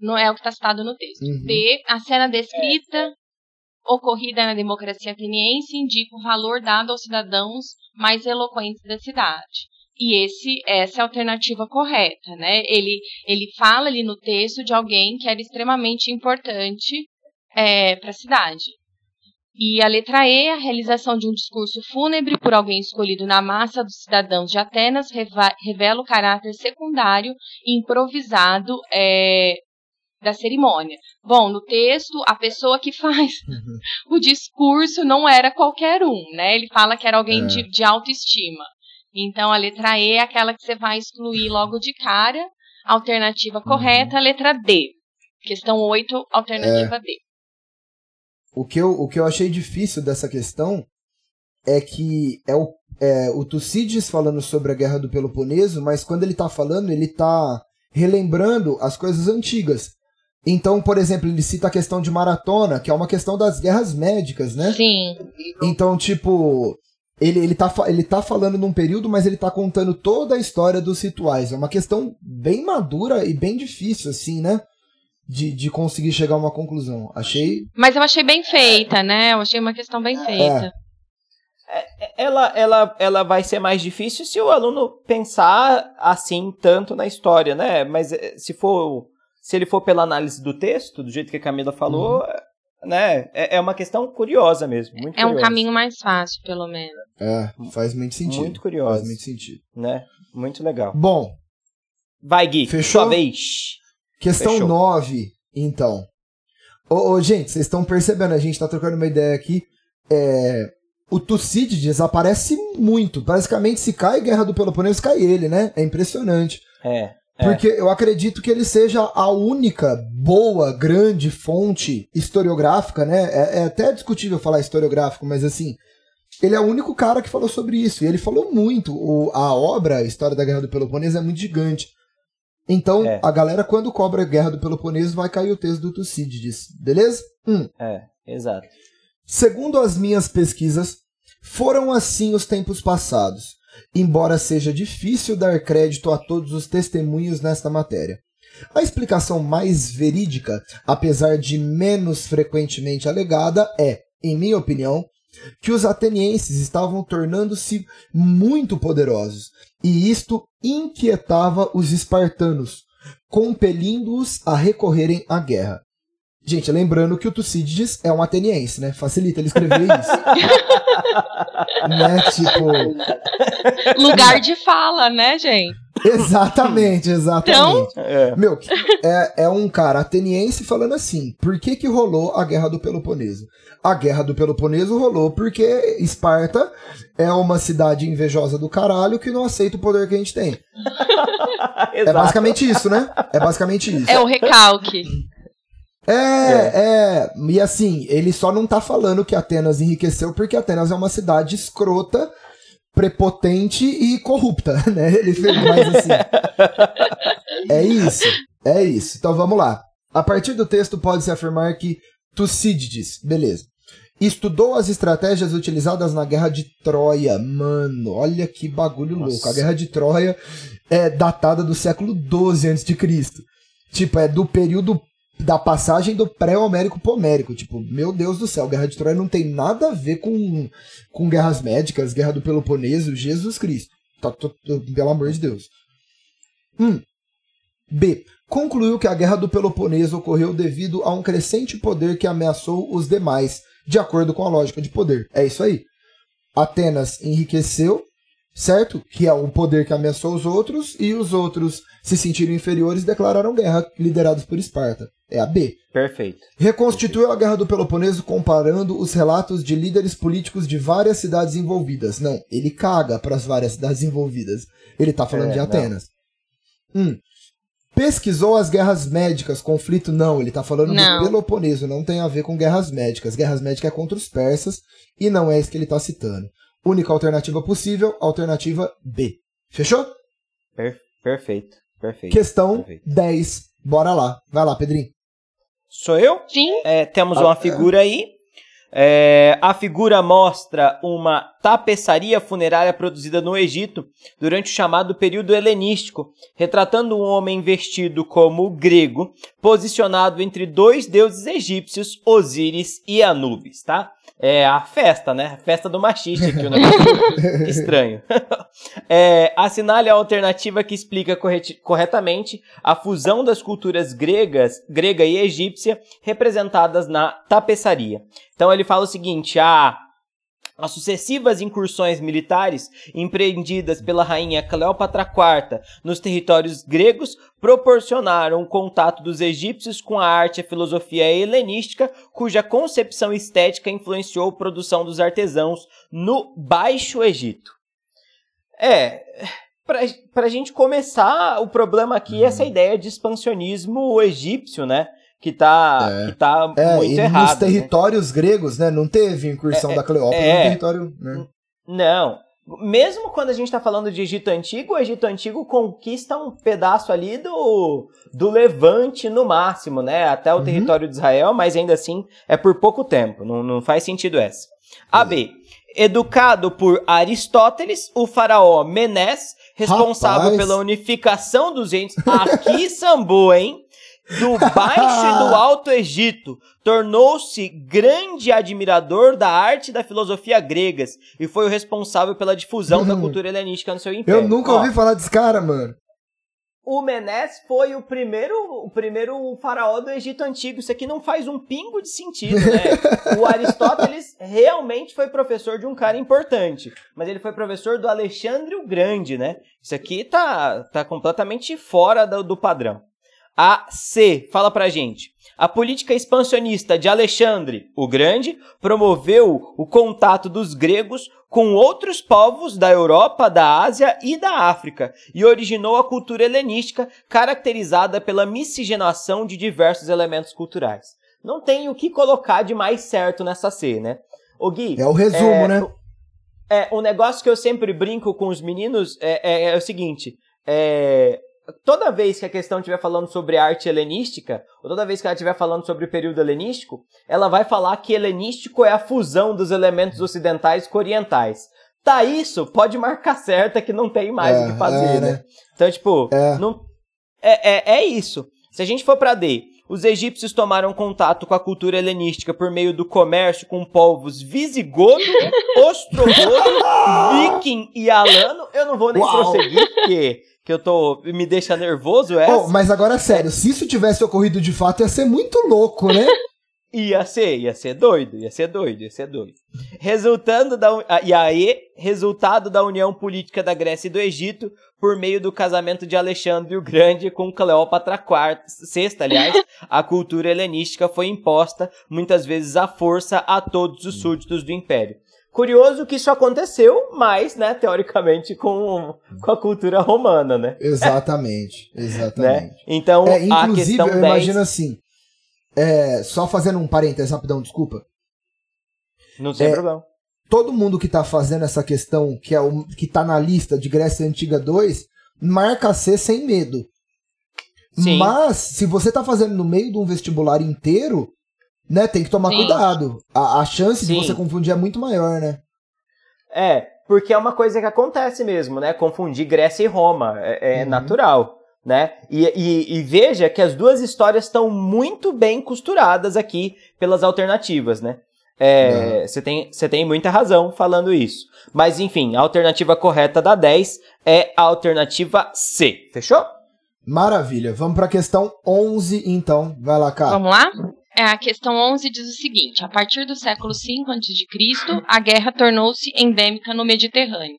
Não é o que está citado no texto. Uhum. B, a cena descrita, ocorrida na democracia ateniense, indica o valor dado aos cidadãos mais eloquentes da cidade. E esse, essa é a alternativa correta, né? Ele, ele fala ali no texto de alguém que era extremamente importante é, para a cidade. E a letra E, a realização de um discurso fúnebre por alguém escolhido na massa dos cidadãos de Atenas revela o caráter secundário e improvisado é, da cerimônia. Bom, no texto, a pessoa que faz uhum. o discurso não era qualquer um, né? Ele fala que era alguém é. de, de autoestima. Então, a letra E é aquela que você vai excluir logo de cara. Alternativa uhum. correta, a letra D. Questão 8, alternativa é. D. O que, eu, o que eu achei difícil dessa questão é que é o, é, o Tucídides falando sobre a Guerra do Peloponeso, mas quando ele está falando, ele está relembrando as coisas antigas. Então, por exemplo, ele cita a questão de maratona, que é uma questão das guerras médicas, né? Sim. Então, tipo, ele, ele, tá, ele tá falando num período, mas ele tá contando toda a história dos rituais. É uma questão bem madura e bem difícil, assim, né? De, de conseguir chegar a uma conclusão. Achei. Mas eu achei bem feita, né? Eu achei uma questão bem feita. É. é ela, ela, ela vai ser mais difícil se o aluno pensar assim tanto na história, né? Mas eh, se for se ele for pela análise do texto, do jeito que a Camila falou, uhum. né, é, é, uma questão curiosa mesmo. Muito é curiosa. um caminho mais fácil, pelo menos. É, faz muito sentido. Muito curioso. Faz muito sentido. Né? Muito legal. Bom. Vai, Gui. Fechou? Sua vez. Questão 9, então. Ô, ô gente, vocês estão percebendo, a gente tá trocando uma ideia aqui. É, o Tucídides aparece muito. Basicamente, se cai Guerra do Peloponeso, cai ele, né? É impressionante. É. É. Porque eu acredito que ele seja a única boa, grande fonte historiográfica, né? É, é, até discutível falar historiográfico, mas assim, ele é o único cara que falou sobre isso. E ele falou muito. O, a obra, a História da Guerra do Peloponeso, é muito gigante. Então, é. a galera, quando cobra a Guerra do Peloponeso, vai cair o texto do Tucídides, beleza? Hum. É, exato. Segundo as minhas pesquisas, foram assim os tempos passados embora seja difícil dar crédito a todos os testemunhos nesta matéria. A explicação mais verídica, apesar de menos frequentemente alegada, é, em minha opinião, que os atenienses estavam tornando-se muito poderosos, e isto inquietava os espartanos, compelindo-os a recorrerem à guerra. Gente, lembrando que o Tucídides é um ateniense, né? Facilita ele escrever isso. né? Tipo. Lugar de fala, né, gente? Exatamente, exatamente. Então... É. Meu, é, é um cara ateniense falando assim: por que, que rolou a Guerra do Peloponeso? A Guerra do Peloponeso rolou porque Esparta é uma cidade invejosa do caralho que não aceita o poder que a gente tem. é basicamente isso, né? É basicamente isso. É o recalque. É, é, é, E assim, ele só não tá falando que Atenas enriqueceu porque Atenas é uma cidade escrota, prepotente e corrupta, né? Ele fez mais assim. é isso. É isso. Então vamos lá. A partir do texto pode-se afirmar que Tucídides, beleza. Estudou as estratégias utilizadas na Guerra de Troia. Mano, olha que bagulho Nossa. louco. A Guerra de Troia é datada do século XII a.C. Tipo, é do período da passagem do pré-homérico pro homérico. Tipo, meu Deus do céu, Guerra de Troia não tem nada a ver com, com guerras médicas, Guerra do Peloponeso, Jesus Cristo. Tá, tô, tô, pelo amor de Deus. Hum. B. Concluiu que a Guerra do Peloponeso ocorreu devido a um crescente poder que ameaçou os demais, de acordo com a lógica de poder. É isso aí. Atenas enriqueceu, certo? Que é o poder que ameaçou os outros, e os outros se sentiram inferiores e declararam guerra, liderados por Esparta. É a B. Perfeito. Reconstituiu a Guerra do Peloponeso comparando os relatos de líderes políticos de várias cidades envolvidas. Não, ele caga para as várias cidades envolvidas. Ele tá falando É, de não. Atenas. Hum. Pesquisou as guerras médicas, conflito não, ele tá falando Não. do Peloponeso, não tem a ver com guerras médicas. Guerras médicas é contra os persas e não é isso que ele tá citando. Única alternativa possível, alternativa B. Fechou? Per- perfeito. Perfeito. Questão perfeito. 10. Bora lá. Vai lá, Pedrinho. Sou eu? Sim, É, temos Ah, uma figura aí. É, a figura mostra uma tapeçaria funerária produzida no Egito durante o chamado período helenístico, retratando um homem vestido como grego, posicionado entre dois deuses egípcios, Osíris e Anubis, tá? É a festa, né? A festa do machiste aqui, o negócio estranho. É, assinale a alternativa que explica corretamente a fusão das culturas gregas, grega e egípcia, representadas na tapeçaria. Então ele fala o seguinte: a as sucessivas incursões militares empreendidas pela rainha Cleópatra IV nos territórios gregos proporcionaram o contato dos egípcios com a arte e a filosofia helenística, cuja concepção estética influenciou a produção dos artesãos no Baixo Egito. É, pra, pra gente começar, o problema aqui é essa ideia de expansionismo egípcio, né? Que tá, É. que tá É, muito e errado. nos né? territórios gregos, né? Não teve incursão É, da Cleópatra é. no território. Né? Não. Mesmo quando a gente está falando de Egito Antigo, o Egito Antigo conquista um pedaço ali do, do Levante no máximo, né? Até o Uhum. território de Israel, mas ainda assim é por pouco tempo. Não, não faz sentido essa. A B. Educado por Aristóteles, o faraó Menés, responsável Rapaz. pela unificação dos entes. Aqui sambou, hein? Do Baixo e do Alto Egito, tornou-se grande admirador da arte e da filosofia gregas e foi o responsável pela difusão da cultura helenística no seu império. Eu nunca Ó, ouvi falar desse cara, mano. O Menés foi o primeiro, o primeiro faraó do Egito Antigo. Isso aqui não faz um pingo de sentido, né? o Aristóteles realmente foi professor de um cara importante, mas ele foi professor do Alexandre o Grande, né? Isso aqui tá, tá completamente fora do, do padrão. A C, fala pra gente. A política expansionista de Alexandre o Grande promoveu o contato dos gregos com outros povos da Europa, da Ásia e da África e originou a cultura helenística caracterizada pela miscigenação de diversos elementos culturais. Não tem o que colocar de mais certo nessa C, né? O Gui, É o resumo, é, né? é, um negócio que eu sempre brinco com os meninos é, é- é o seguinte: é, toda vez que a questão estiver falando sobre arte helenística, ou toda vez que ela estiver falando sobre o período helenístico, ela vai falar que helenístico é a fusão dos elementos ocidentais com orientais. Tá isso, pode marcar certa que não tem mais É, o que fazer, é, né? né? Então, tipo, É. não, é, é, é isso. Se a gente for pra D, os egípcios tomaram contato com a cultura helenística por meio do comércio com povos visigodo, ostrogodo, viking e alano. Eu não vou nem Uau. prosseguir, porque que eu tô, me deixa nervoso essa. Oh, mas agora, sério, se isso tivesse ocorrido de fato, ia ser muito louco, né? Ia ser, ia ser doido, ia ser doido, ia ser doido. Resultando da, e aí, resultado da união política da Grécia e do Egito por meio do casamento de Alexandre o Grande com Cleópatra IV, aliás, a cultura helenística foi imposta, muitas vezes à força, a todos os súditos do Império. Curioso que isso aconteceu, mas, né, teoricamente, com, com a cultura romana, né? Exatamente, né? exatamente. Então, É, a inclusive, questão eu 10... imagino assim. é, só fazendo um parênteses rapidão, desculpa. Não tem é, problema. Todo mundo que tá fazendo essa questão, que é o que tá na lista de Grécia Antiga 2, marca C sem medo. Sim. Mas, se você tá fazendo no meio de um vestibular inteiro, né, tem que tomar Sim. cuidado. A, a chance Sim. de você confundir é muito maior, né? É, porque é uma coisa que acontece mesmo, né? Confundir Grécia e Roma. É, é Uhum. natural, né? E, e- e veja que as duas histórias estão muito bem costuradas aqui pelas alternativas, né? É, Você tem, você tem muita razão falando isso. Mas, enfim, a alternativa correta da 10 é a alternativa C. Fechou? Maravilha. Vamos pra questão 11, então. Vai lá, cara. Vamos lá? É, a questão 11 diz o seguinte: a partir do século V a.C., a guerra tornou-se endêmica no Mediterrâneo.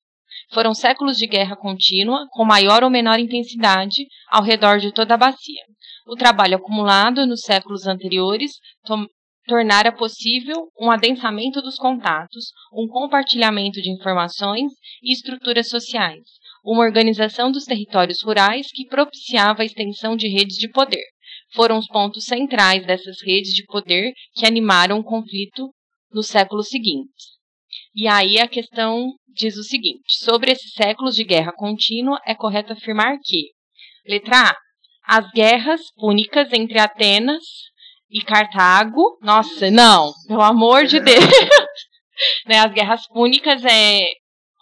Foram séculos de guerra contínua, com maior ou menor intensidade, ao redor de toda a bacia. O trabalho acumulado nos séculos anteriores tornara possível um adensamento dos contatos, um compartilhamento de informações e estruturas sociais, uma organização dos territórios rurais que propiciava a extensão de redes de poder. Foram os pontos centrais dessas redes de poder que animaram o conflito nos séculos seguintes. E aí a questão diz o seguinte: sobre esses séculos de guerra contínua, é correto afirmar que, letra A, as guerras púnicas entre Atenas e Cartago, nossa, não, pelo amor de Deus, né, as guerras púnicas é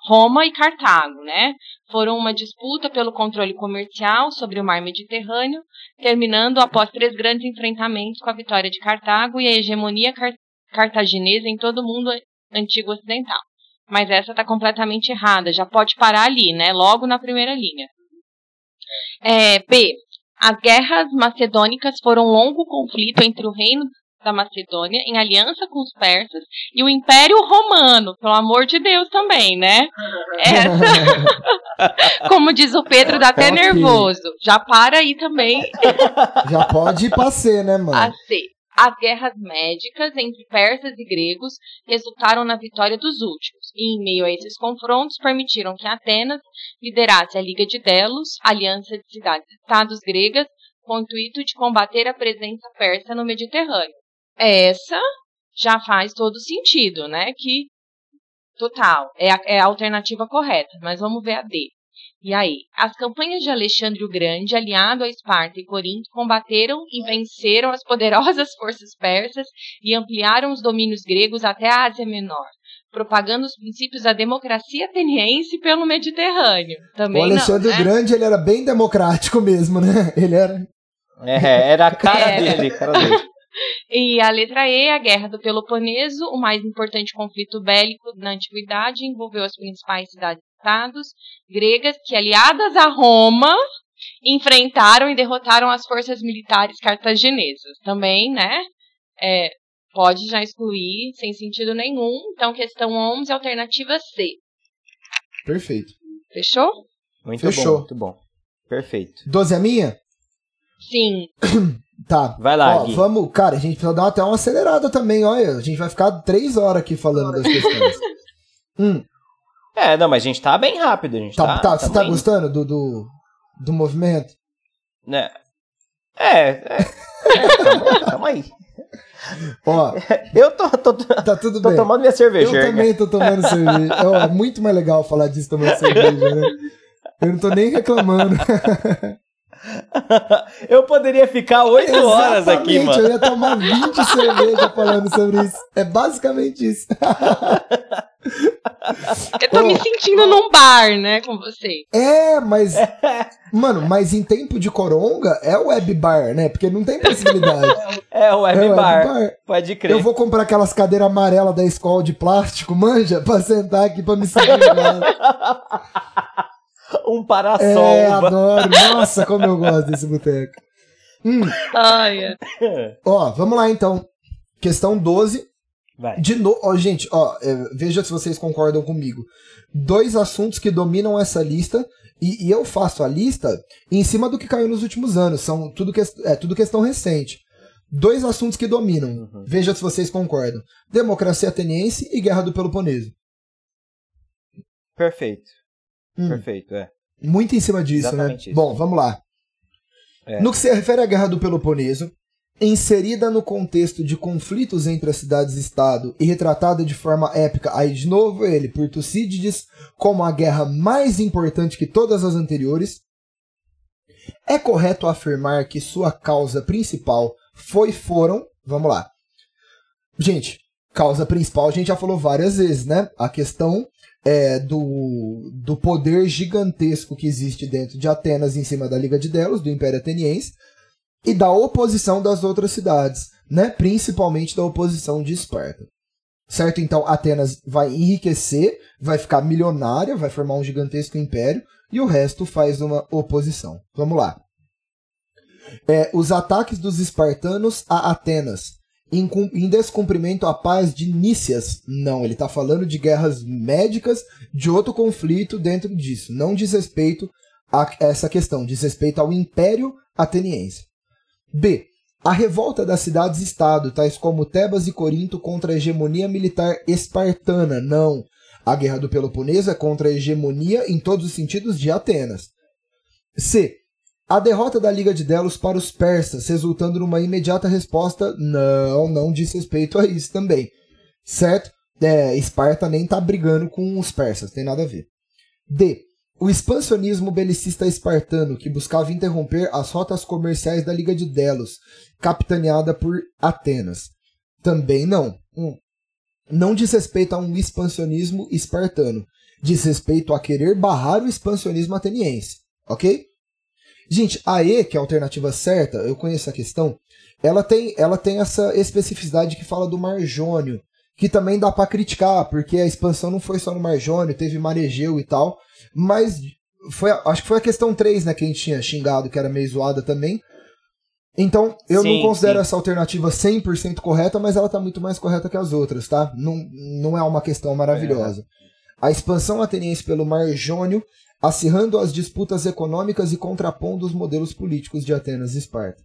Roma e Cartago, né? Foram uma disputa pelo controle comercial sobre o mar Mediterrâneo, terminando após três grandes enfrentamentos com a vitória de Cartago e a hegemonia car cartaginesa em todo o mundo antigo ocidental. Mas essa está completamente errada, já pode parar ali, né? Logo na primeira linha. É, B. As guerras macedônicas foram um longo conflito entre o reino da Macedônia em aliança com os persas e o Império Romano, pelo amor de Deus também, né? Essa, como diz o Pedro, dá até nervoso. Já para aí também. Já pode ir pra né, mano? A. As guerras médicas entre persas e gregos resultaram na vitória dos últimos, e em meio a esses confrontos permitiram que Atenas liderasse a Liga de Delos, aliança de cidades-estados gregas, com o intuito de combater a presença persa no Mediterrâneo. Essa já faz todo sentido, né? Que total é a, é a alternativa correta, mas vamos ver a D. E aí, as campanhas de Alexandre o Grande, aliado a Esparta e Corinto, combateram e venceram as poderosas forças persas e ampliaram os domínios gregos até a Ásia Menor, propagando os princípios da democracia ateniense pelo Mediterrâneo. Também o Alexandre não, né? o Grande ele era bem democrático mesmo, né? Ele era. É, era a cara era. dele, cara dele. E a letra E, a Guerra do Peloponeso, o mais importante conflito bélico na antiguidade, envolveu as principais cidades estados gregas que, aliadas a Roma, enfrentaram e derrotaram as forças militares cartaginesas. Também, né? É, pode já excluir, sem sentido nenhum. Então, questão 11, alternativa C. Perfeito. Fechou? Muito Fechou. bom, muito bom. Perfeito. 12 é minha? Sim. Tá. Vai lá, ó. Vamos, cara, a gente precisa dar até uma acelerada também, olha. A gente vai ficar três horas aqui falando das questões. hum. É, não, mas a gente tá bem rápido, a gente Tá, tá. tá, você tá bem- gostando do, do, do movimento? Né? É, é. é calma, aí. Ó, Eu tô, tô, tô tá tudo bem. tomando minha cerveja. Eu também tô tomando cerveja. É muito mais legal falar disso tomando cerveja, né? Eu não tô nem reclamando. Eu poderia ficar oito horas aqui, mano. Eu ia tomar 20 cervejas falando sobre isso. É basicamente isso. Eu tô Ô. me sentindo num bar, né, com você. É, mas. Mano, mas em tempo de coronga é web bar, né? Porque não tem possibilidade. É o web é bar. web bar. Pode crer. Eu vou comprar aquelas cadeiras amarelas da escola de plástico, manja, pra sentar aqui pra me sentir. Um É, para-sol. adoro. Nossa, como eu gosto desse boteco. Hum, Ai, é. ó, vamos lá então. Questão 12. Vai. De novo, ó, gente, ó, é, veja se vocês concordam comigo. Dois assuntos que dominam essa lista, e, e eu faço a lista em cima do que caiu nos últimos anos. São tudo, que, é, tudo questão recente. Dois assuntos que dominam. Uhum. Veja se vocês concordam: democracia ateniense e guerra do Peloponeso. Perfeito. Hum, Perfeito, é. muito em cima disso, Exatamente né? isso. Bom, vamos lá. É. No que se refere à guerra do Peloponeso, inserida no contexto de conflitos entre as cidades-estado e retratada de forma épica, aí de novo ele, por Tucídides, como a guerra mais importante que todas as anteriores, é correto afirmar que sua causa principal foi foram, vamos lá. Gente, causa principal a gente já falou várias vezes, né? A questão é, do, do poder gigantesco que existe dentro de Atenas em cima da Liga de Delos, do Império Ateniense, e da oposição das outras cidades, né? Principalmente da oposição de Esparta. Certo? Então Atenas vai enriquecer, vai ficar milionária, vai formar um gigantesco império, e o resto faz uma oposição. Vamos lá. É, os ataques dos espartanos a Atenas em, em descumprimento à paz de Nícias. Não, ele está falando de guerras médicas, de outro conflito dentro disso. Não diz respeito a essa questão, diz respeito ao Império Ateniense. B. A revolta das cidades-estado, tais como Tebas e Corinto, contra a hegemonia militar espartana. Não. A Guerra do Peloponeso é contra a hegemonia em todos os sentidos de Atenas. C. A derrota da Liga de Delos para os persas, resultando numa imediata resposta, não, não diz respeito a isso também. Certo? É, Esparta nem tá brigando com os persas, tem nada a ver. D. O expansionismo belicista espartano, que buscava interromper as rotas comerciais da Liga de Delos, capitaneada por Atenas. Também não. Um, não diz respeito a um expansionismo espartano. Diz respeito a querer barrar o expansionismo ateniense. Ok? Gente, a E, que é a alternativa certa, eu conheço a questão, ela tem, ela tem essa especificidade que fala do Mar Jônio, que também dá pra criticar, porque a expansão não foi só no Mar Jônio, teve Maregeu e tal, mas foi, acho que foi a questão 3, né, que a gente tinha xingado, que era meio zoada também. Então, eu não Sim, considero sim. essa alternativa 100% correta, mas ela tá muito mais correta que as outras, tá? Não, não é uma questão maravilhosa. A expansão ateniense pelo Mar Jônio, acirrando as disputas econômicas e contrapondo os modelos políticos de Atenas e Esparta.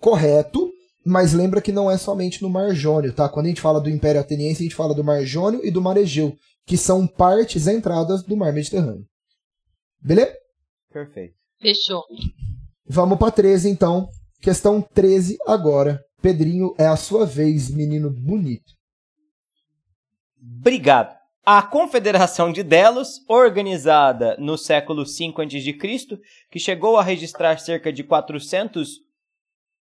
Correto, mas lembra que não é somente no Mar Jônio, tá? Quando a gente fala do Império Ateniense, a gente fala do Mar Jônio e do Mar Egeu, que são partes entradas do Mar Mediterrâneo. Beleza? Perfeito. Fechou. Vamos para 13 então. Questão 13 agora. Pedrinho, é a sua vez, menino bonito. Obrigado. A Confederação de Delos, organizada no século V a.C., que chegou a registrar cerca de 400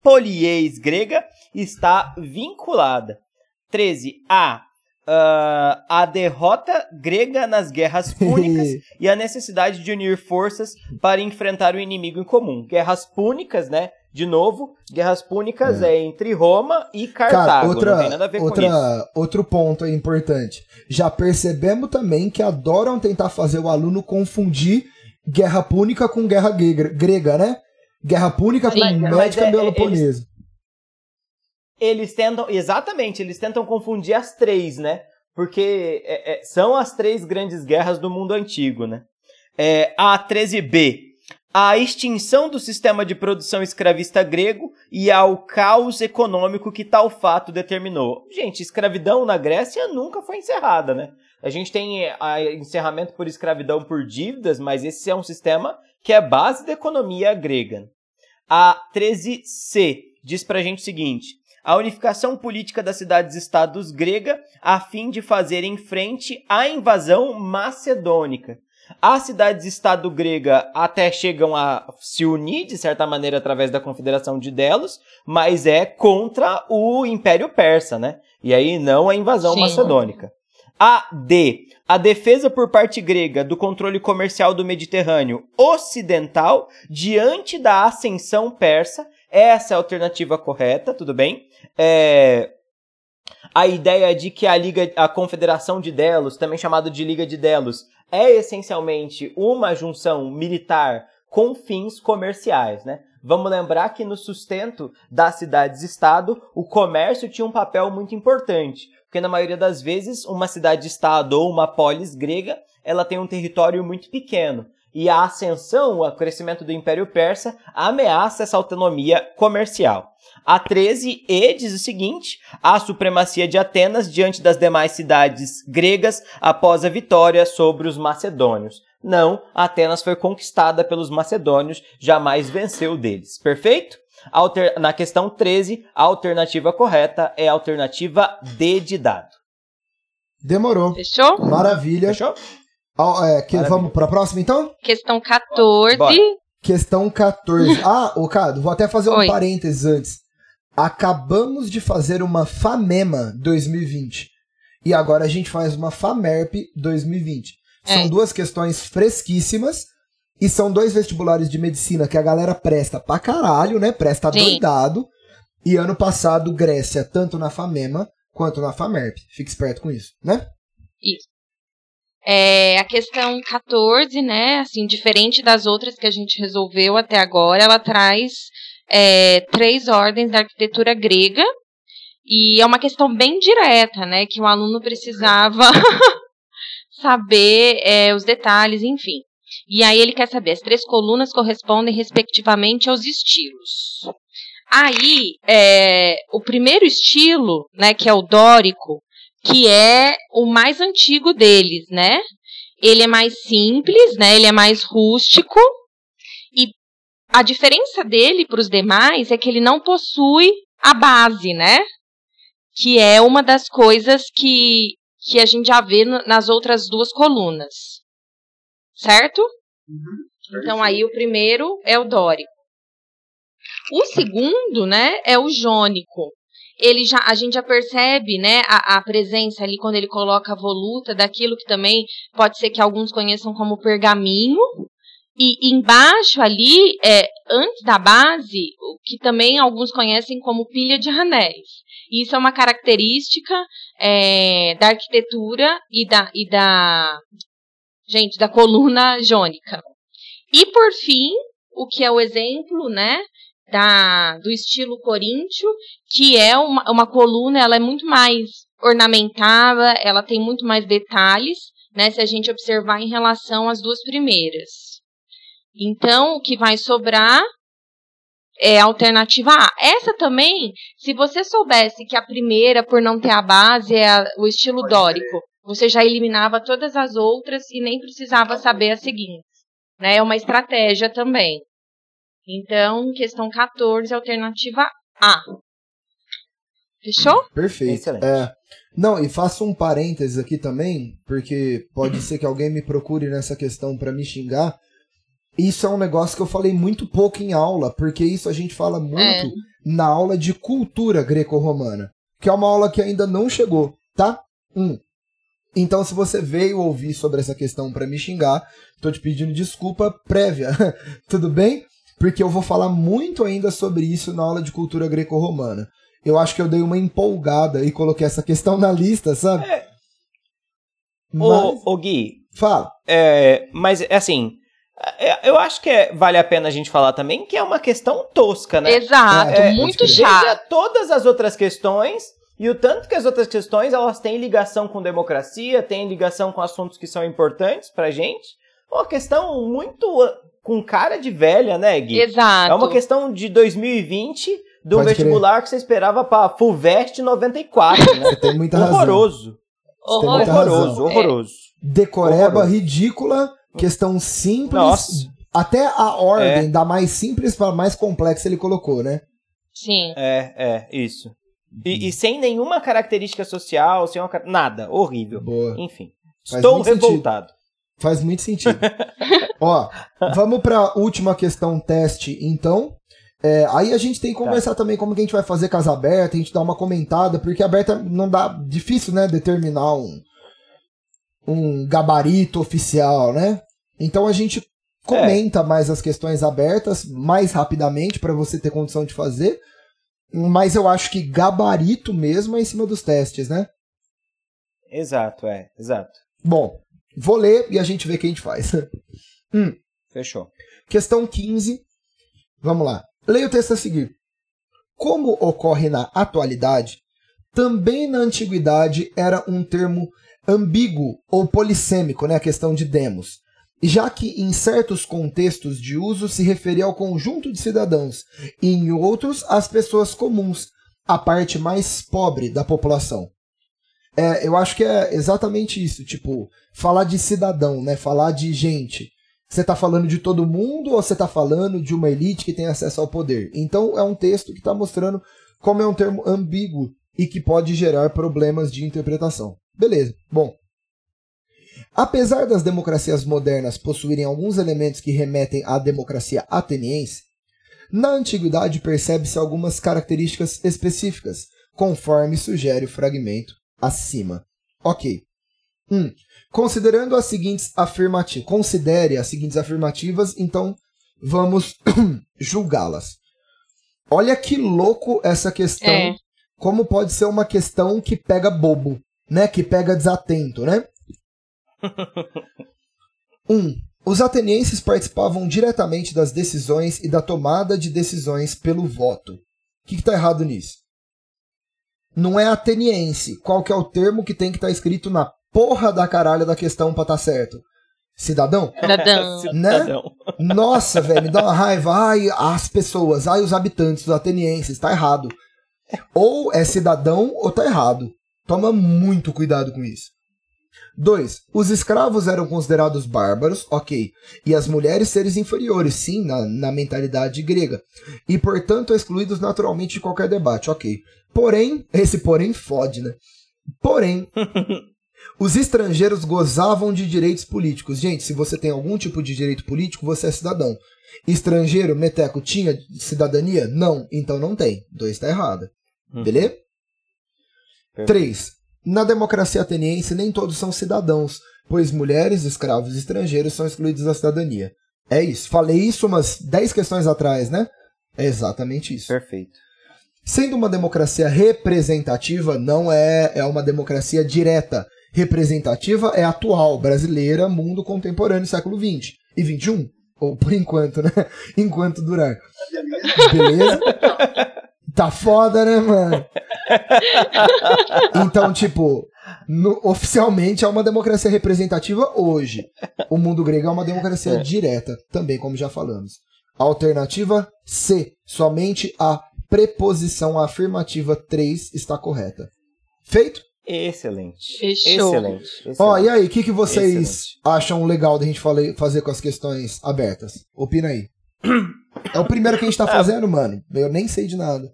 poliês grega, está vinculada. 13. A. ah, a derrota grega nas guerras púnicas e a necessidade de unir forças para enfrentar o inimigo em comum. Guerras púnicas, né? De novo, guerras púnicas é, entre Roma e Cartago. Cara, não tem outra, nada a ver com isso. outra, outro ponto aí importante. Já percebemos também que adoram tentar fazer o aluno confundir guerra púnica com guerra grega, grega, né? Guerra púnica com médica é- é- peloponesa. Eles tentam, exatamente, eles tentam confundir as três, né? Porque é, é, são as três grandes guerras do mundo antigo, né? É, a 13b, a extinção do sistema de produção escravista grego e ao caos econômico que tal fato determinou. Gente, escravidão na Grécia nunca foi encerrada, né? A gente tem encerramento por escravidão por dívidas, mas esse é um sistema que é base da economia grega. A 13c diz pra gente o seguinte: a unificação política das cidades-estados grega a fim de fazerem frente à invasão macedônica. As cidades-estado grega até chegam a se unir, de certa maneira, através da Confederação de Delos, mas é contra o Império Persa, né? E aí não a invasão Sim. macedônica. A D. A defesa por parte grega do controle comercial do Mediterrâneo ocidental diante da ascensão persa. Essa é a alternativa correta, tudo bem? É, a ideia de que a Liga, a Confederação de Delos, também chamada de Liga de Delos, é essencialmente uma junção militar com fins comerciais, né? Vamos lembrar que no sustento das cidades-estado, o comércio tinha um papel muito importante, porque na maioria das vezes uma cidade-estado ou uma polis grega, ela tem um território muito pequeno. E a ascensão, o crescimento do Império Persa ameaça essa autonomia comercial. A 13e diz o seguinte: a supremacia de Atenas diante das demais cidades gregas após a vitória sobre os macedônios. Não, Atenas foi conquistada pelos macedônios, jamais venceu deles. Perfeito? Alter- Na questão 13, a alternativa correta é a alternativa D de dado. Demorou. Fechou? Maravilha. Fechou? É, que- vamos pra próxima então? Questão 14. Bora. Questão 14. Ah, ô Cado, vou até fazer um Oi. parênteses antes. Acabamos de fazer uma FAMEMA 2020. E agora a gente faz uma FAMERP 2020. São É. duas questões fresquíssimas. E são dois vestibulares de medicina que a galera presta pra caralho, né? Presta Sim. doidado. E ano passado, Grécia, tanto na FAMEMA quanto na FAMERP. Fique esperto com isso, né? É, a questão 14, né? Assim, diferente das outras que a gente resolveu até agora, ela traz é, três ordens da arquitetura grega E é uma questão bem direta, né? Que o aluno precisava saber é, os detalhes, enfim. E aí ele quer saber, as três colunas correspondem respectivamente aos estilos. Aí, é, o primeiro estilo, né, que é o dórico, que é o mais antigo deles, né? Ele é mais simples, né? Ele é mais rústico. E a diferença dele para os demais é que ele não possui a base, né? Que é uma das coisas que, que a gente já vê nas outras duas colunas. Certo? Uhum. Então aí o primeiro é o dórico. O segundo, né, é o jônico. Ele já, a gente já percebe, né, a, a, presença ali quando ele coloca a voluta daquilo que também pode ser que alguns conheçam como pergaminho. E embaixo ali, é, antes da base, o que também alguns conhecem como pilha de anéis. Isso é uma característica é, da arquitetura e da, e da, gente, da coluna jônica. E por fim, o que é o exemplo, né, da, do estilo coríntio, que é uma, uma coluna, ela é muito mais ornamentada, ela tem muito mais detalhes, né, se a gente observar em relação às duas primeiras. Então, o que vai sobrar é a alternativa A. Essa também, se você soubesse que a primeira, por não ter a base, é a, o estilo dórico, você já eliminava todas as outras e nem precisava saber as seguintes. Né? É uma estratégia também. Então, questão 14, alternativa A. Fechou? Perfeito. É, não, e faço um parênteses aqui também, porque pode ser que alguém me procure nessa questão para me xingar. Isso é um negócio que eu falei muito pouco em aula, porque isso a gente fala muito é. na aula de cultura greco-romana, que é uma aula que ainda não chegou, tá? Um. Então, se você veio ouvir sobre essa questão para me xingar, tô te pedindo desculpa prévia. Tudo bem? Porque eu vou falar muito ainda sobre isso na aula de cultura greco-romana. Eu acho que eu dei uma empolgada e coloquei essa questão na lista, sabe? É. Mas... Ô, ô, Gui. Fala. É, mas, assim, é, eu acho que é, vale a pena a gente falar também que é uma questão tosca, né? Exato, é, muito chato. todas as outras questões e o tanto que as outras questões elas têm ligação com democracia, têm ligação com assuntos que são importantes pra gente. Uma questão muito com cara de velha, né, Gui? Exato. É uma questão de 2020 do Pode vestibular crer. que você esperava pra Fulvest 94, né? Você tem muita horroroso. razão. Horroroso. Horroroso, horroroso. Decoreba horroroso. ridícula, questão simples. Nossa. Até a ordem é. da mais simples para mais complexa ele colocou, né? Sim. É, é, isso. E, e sem nenhuma característica social, sem uma, nada, horrível. Boa. Enfim, Faz estou revoltado. Sentido. Faz muito sentido. Ó, vamos para a última questão teste, então. É, aí a gente tem que tá. conversar tá. também como que a gente vai fazer casa aberta, a gente dá uma comentada, porque aberta não dá difícil, né, determinar um, um gabarito oficial, né? Então a gente comenta é. mais as questões abertas mais rapidamente para você ter condição de fazer. Mas eu acho que gabarito mesmo é em cima dos testes, né? Exato, é, exato. Bom, Vou ler e a gente vê o que a gente faz. hum. Fechou. Questão 15. Vamos lá. Leia o texto a seguir. Como ocorre na atualidade, também na antiguidade era um termo ambíguo ou polissêmico, né, a questão de demos, já que em certos contextos de uso se referia ao conjunto de cidadãos e em outros às pessoas comuns, a parte mais pobre da população. É, eu acho que é exatamente isso, tipo, falar de cidadão, né? Falar de gente. Você está falando de todo mundo ou você está falando de uma elite que tem acesso ao poder? Então é um texto que está mostrando como é um termo ambíguo e que pode gerar problemas de interpretação. Beleza, bom. Apesar das democracias modernas possuírem alguns elementos que remetem à democracia ateniense, na antiguidade percebe-se algumas características específicas, conforme sugere o fragmento acima. Ok. 1. Um, considerando as seguintes afirmativas. Considere as seguintes afirmativas, então vamos julgá-las. Olha que louco essa questão. É. Como pode ser uma questão que pega bobo, né? Que pega desatento, né? 1. Um, os atenienses participavam diretamente das decisões e da tomada de decisões pelo voto. O que está errado nisso? Não é ateniense. Qual que é o termo que tem que estar tá escrito na porra da caralho da questão pra estar tá certo? Cidadão? Cidadão. Né? Nossa, velho, me dá uma raiva. Ai, as pessoas, ai, os habitantes, os atenienses, tá errado. Ou é cidadão ou tá errado. Toma muito cuidado com isso. 2. Os escravos eram considerados bárbaros, ok, e as mulheres seres inferiores, sim, na, na mentalidade grega, e portanto excluídos naturalmente de qualquer debate, ok. Porém, esse porém fode, né? Porém, os estrangeiros gozavam de direitos políticos. Gente, se você tem algum tipo de direito político, você é cidadão. Estrangeiro, Meteco, tinha cidadania? Não, então não tem. Dois está errado. Uhum. Beleza? Três. Na democracia ateniense, nem todos são cidadãos, pois mulheres, escravos e estrangeiros são excluídos da cidadania. É isso. Falei isso umas 10 questões atrás, né? É exatamente isso. Perfeito. Sendo uma democracia representativa, não é, é uma democracia direta. Representativa é atual, brasileira, mundo contemporâneo, século XX e XXI. Ou por enquanto, né? Enquanto durar. Beleza? Tá foda, né, mano? então, tipo, no, oficialmente é uma democracia representativa hoje. O mundo grego é uma democracia é. direta, também, como já falamos. Alternativa C. Somente a preposição afirmativa 3 está correta. Feito? Excelente. Fechou. Excelente. excelente. Ó, e aí, o que, que vocês excelente. acham legal da gente fazer com as questões abertas? Opina aí. É o primeiro que a gente tá ah. fazendo, mano. Eu nem sei de nada.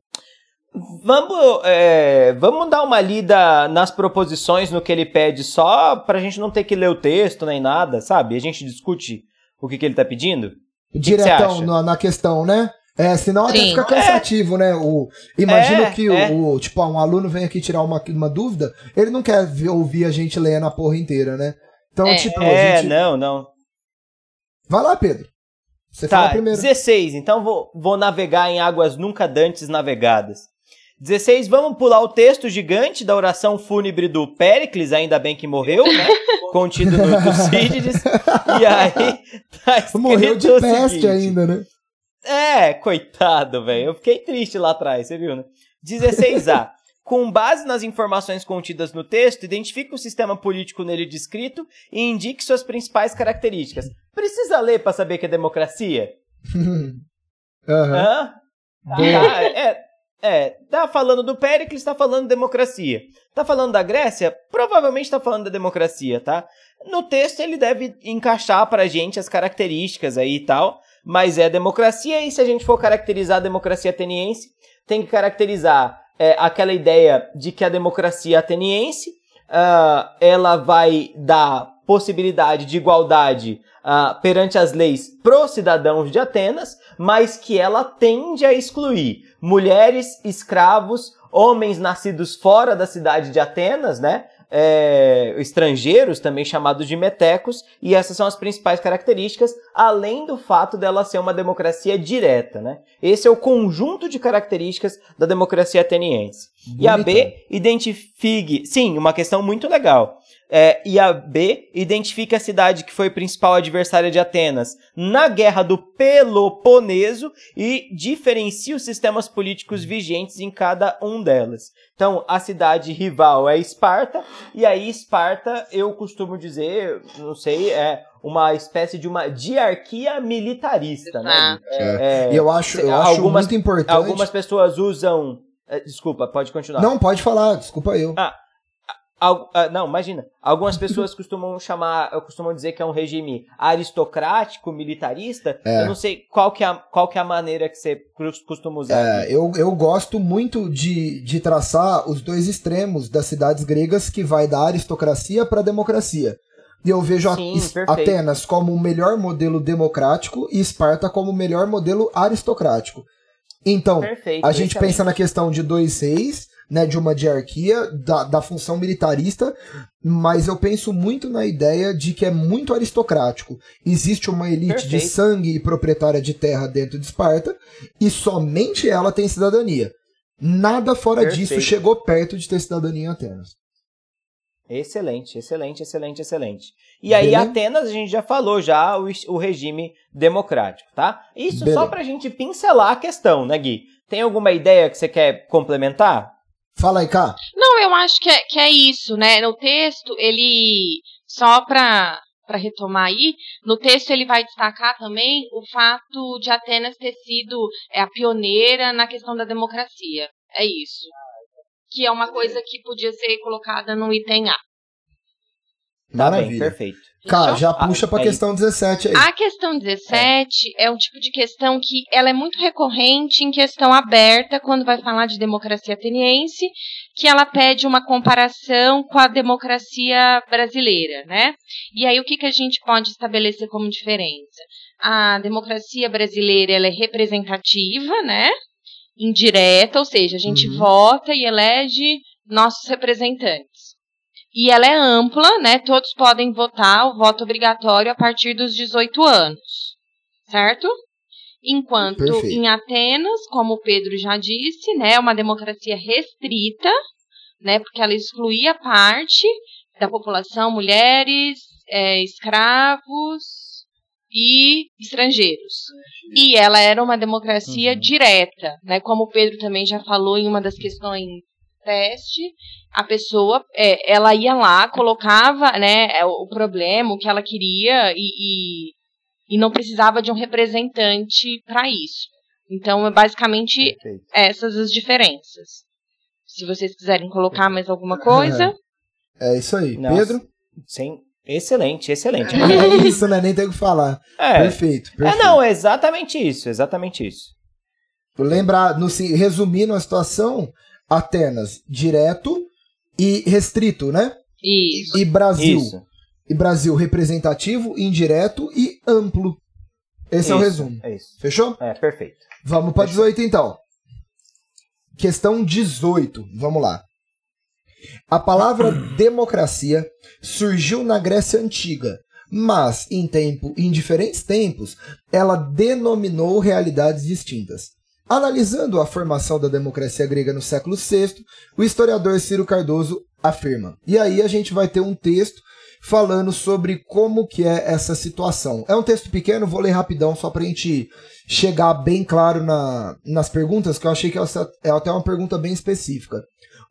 Vamos, é, vamos dar uma lida nas proposições no que ele pede, só pra gente não ter que ler o texto nem nada, sabe? A gente discute o que, que ele tá pedindo. Diretão que na, na, questão, né? É, senão até Sim. fica cansativo, é. né? O, imagina é, que é. o, tipo, um aluno vem aqui tirar uma, uma dúvida, ele não quer ver, ouvir a gente ler na porra inteira, né? Então, é. tipo, é, gente... não, não. Vai lá, Pedro. Você tá, fala primeiro. 16, então vou, vou navegar em águas nunca dantes navegadas. 16, vamos pular o texto gigante da oração fúnebre do Péricles, ainda bem que morreu, né? Contido no Tucídides. e aí, tá Morreu de peste seguinte, ainda, né? É, coitado, velho. Eu fiquei triste lá atrás, você viu, né? 16A. Com base nas informações contidas no texto, identifique o sistema político nele descrito e indique suas principais características. Precisa ler para saber que é democracia? Uhum. Hã? Ah, é, é, tá falando do Péricles, tá falando de democracia. Tá falando da Grécia? Provavelmente tá falando da democracia, tá? No texto ele deve encaixar pra gente as características aí e tal, mas é democracia e se a gente for caracterizar a democracia ateniense, tem que caracterizar é, aquela ideia de que a democracia ateniense uh, ela vai dar possibilidade de igualdade uh, perante as leis pro cidadãos de Atenas, mas que ela tende a excluir mulheres, escravos, homens nascidos fora da cidade de Atenas, né? É, estrangeiros, também chamados de metecos, e essas são as principais características, além do fato dela ser uma democracia direta. Né? Esse é o conjunto de características da democracia ateniense. Bonita. E a B identifique. Sim, uma questão muito legal. É, e a B identifica a cidade que foi principal adversária de Atenas na Guerra do Peloponeso e diferencia os sistemas políticos vigentes em cada um delas. Então, a cidade rival é Esparta, e aí Esparta, eu costumo dizer, não sei, é uma espécie de uma diarquia militarista, né? Ah. É, é, eu acho, eu acho algumas, muito importante. Algumas pessoas usam. É, desculpa, pode continuar. Não, pode falar, desculpa eu. Ah, Uh, não, imagina. Algumas pessoas costumam chamar, costumam dizer que é um regime aristocrático, militarista. É. Eu não sei qual que, é, qual que é a maneira que você costuma usar. É, eu, eu gosto muito de, de traçar os dois extremos das cidades gregas que vai da aristocracia para a democracia. E eu vejo Sim, Atenas como o melhor modelo democrático e Esparta como o melhor modelo aristocrático. Então, perfeito, a gente pensa na questão de dois reis né, de uma diarquia, da, da função militarista, mas eu penso muito na ideia de que é muito aristocrático. Existe uma elite Perfeito. de sangue e proprietária de terra dentro de Esparta, e somente ela tem cidadania. Nada fora Perfeito. disso chegou perto de ter cidadania em Atenas. Excelente, excelente, excelente, excelente. E aí, Beleza? Atenas, a gente já falou já o, o regime democrático, tá? Isso Beleza. só pra gente pincelar a questão, né, Gui? Tem alguma ideia que você quer complementar? Fala aí, cá. Não, eu acho que é, que é isso, né? No texto, ele. Só para para retomar aí, no texto ele vai destacar também o fato de Atenas ter sido é, a pioneira na questão da democracia. É isso. Que é uma coisa que podia ser colocada no item A. Tá bem, Maravilha. perfeito. Cara, já puxa pra aí. questão 17 aí. A questão 17 é. um tipo de questão que ela é muito recorrente em questão aberta quando vai falar de democracia ateniense, que ela pede uma comparação com a democracia brasileira, né? E aí o que, que a gente pode estabelecer como diferença? A democracia brasileira ela é representativa, né? Indireta, ou seja, a gente Uhum. vota e elege nossos representantes. E ela é ampla, né? Todos podem votar, o voto obrigatório a partir dos 18 anos. Certo? Enquanto Perfeito. em Atenas, como o Pedro já disse, né, é uma democracia restrita, né, porque ela excluía parte da população, mulheres, é, escravos e estrangeiros. E ela era uma democracia Uhum. direta, né, como o Pedro também já falou em uma das questões teste, a pessoa, é, ela ia lá, colocava, né, é, o problema, o que ela queria e, e, e não precisava de um representante para isso. Então, é basicamente Perfeito. essas as diferenças. Se vocês quiserem colocar mais alguma coisa, É isso aí. Nossa. Pedro? Sim. Excelente, excelente. É isso, né? Nem tem o que falar. É, Perfeito, é, perfeito. não, é exatamente isso, exatamente isso. Lembrar, no, se- resumindo a situação, Atenas, direto e restrito, né? isso. E Brasil. Isso. E Brasil representativo, indireto e amplo. Esse é o Isso, resumo. É isso. Fechou? É, perfeito. Vamos para 18 então. Questão 18. Vamos lá. A palavra democracia surgiu na Grécia antiga, mas em tempo, em diferentes tempos, ela denominou realidades distintas. Analisando a formação da democracia grega no século VI, o historiador Ciro Cardoso afirma. E aí a gente vai ter um texto falando sobre como que é essa situação. É um texto pequeno, vou ler rapidão só para a gente chegar bem claro na, nas perguntas, que eu achei que é até uma pergunta bem específica.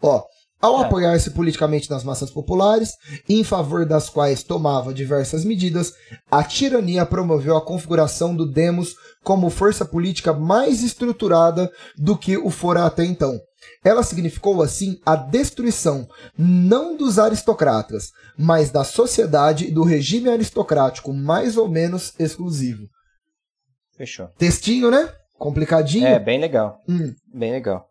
Ó, ao É. apoiar-se politicamente nas massas populares, em favor das quais tomava diversas medidas, a tirania promoveu a configuração do demos como força política mais estruturada do que o fora até então. Ela significou, assim, a destruição não dos aristocratas, mas da sociedade e do regime aristocrático mais ou menos exclusivo. Fechou. Textinho, né? Complicadinho. É, bem legal. Hum. Bem legal.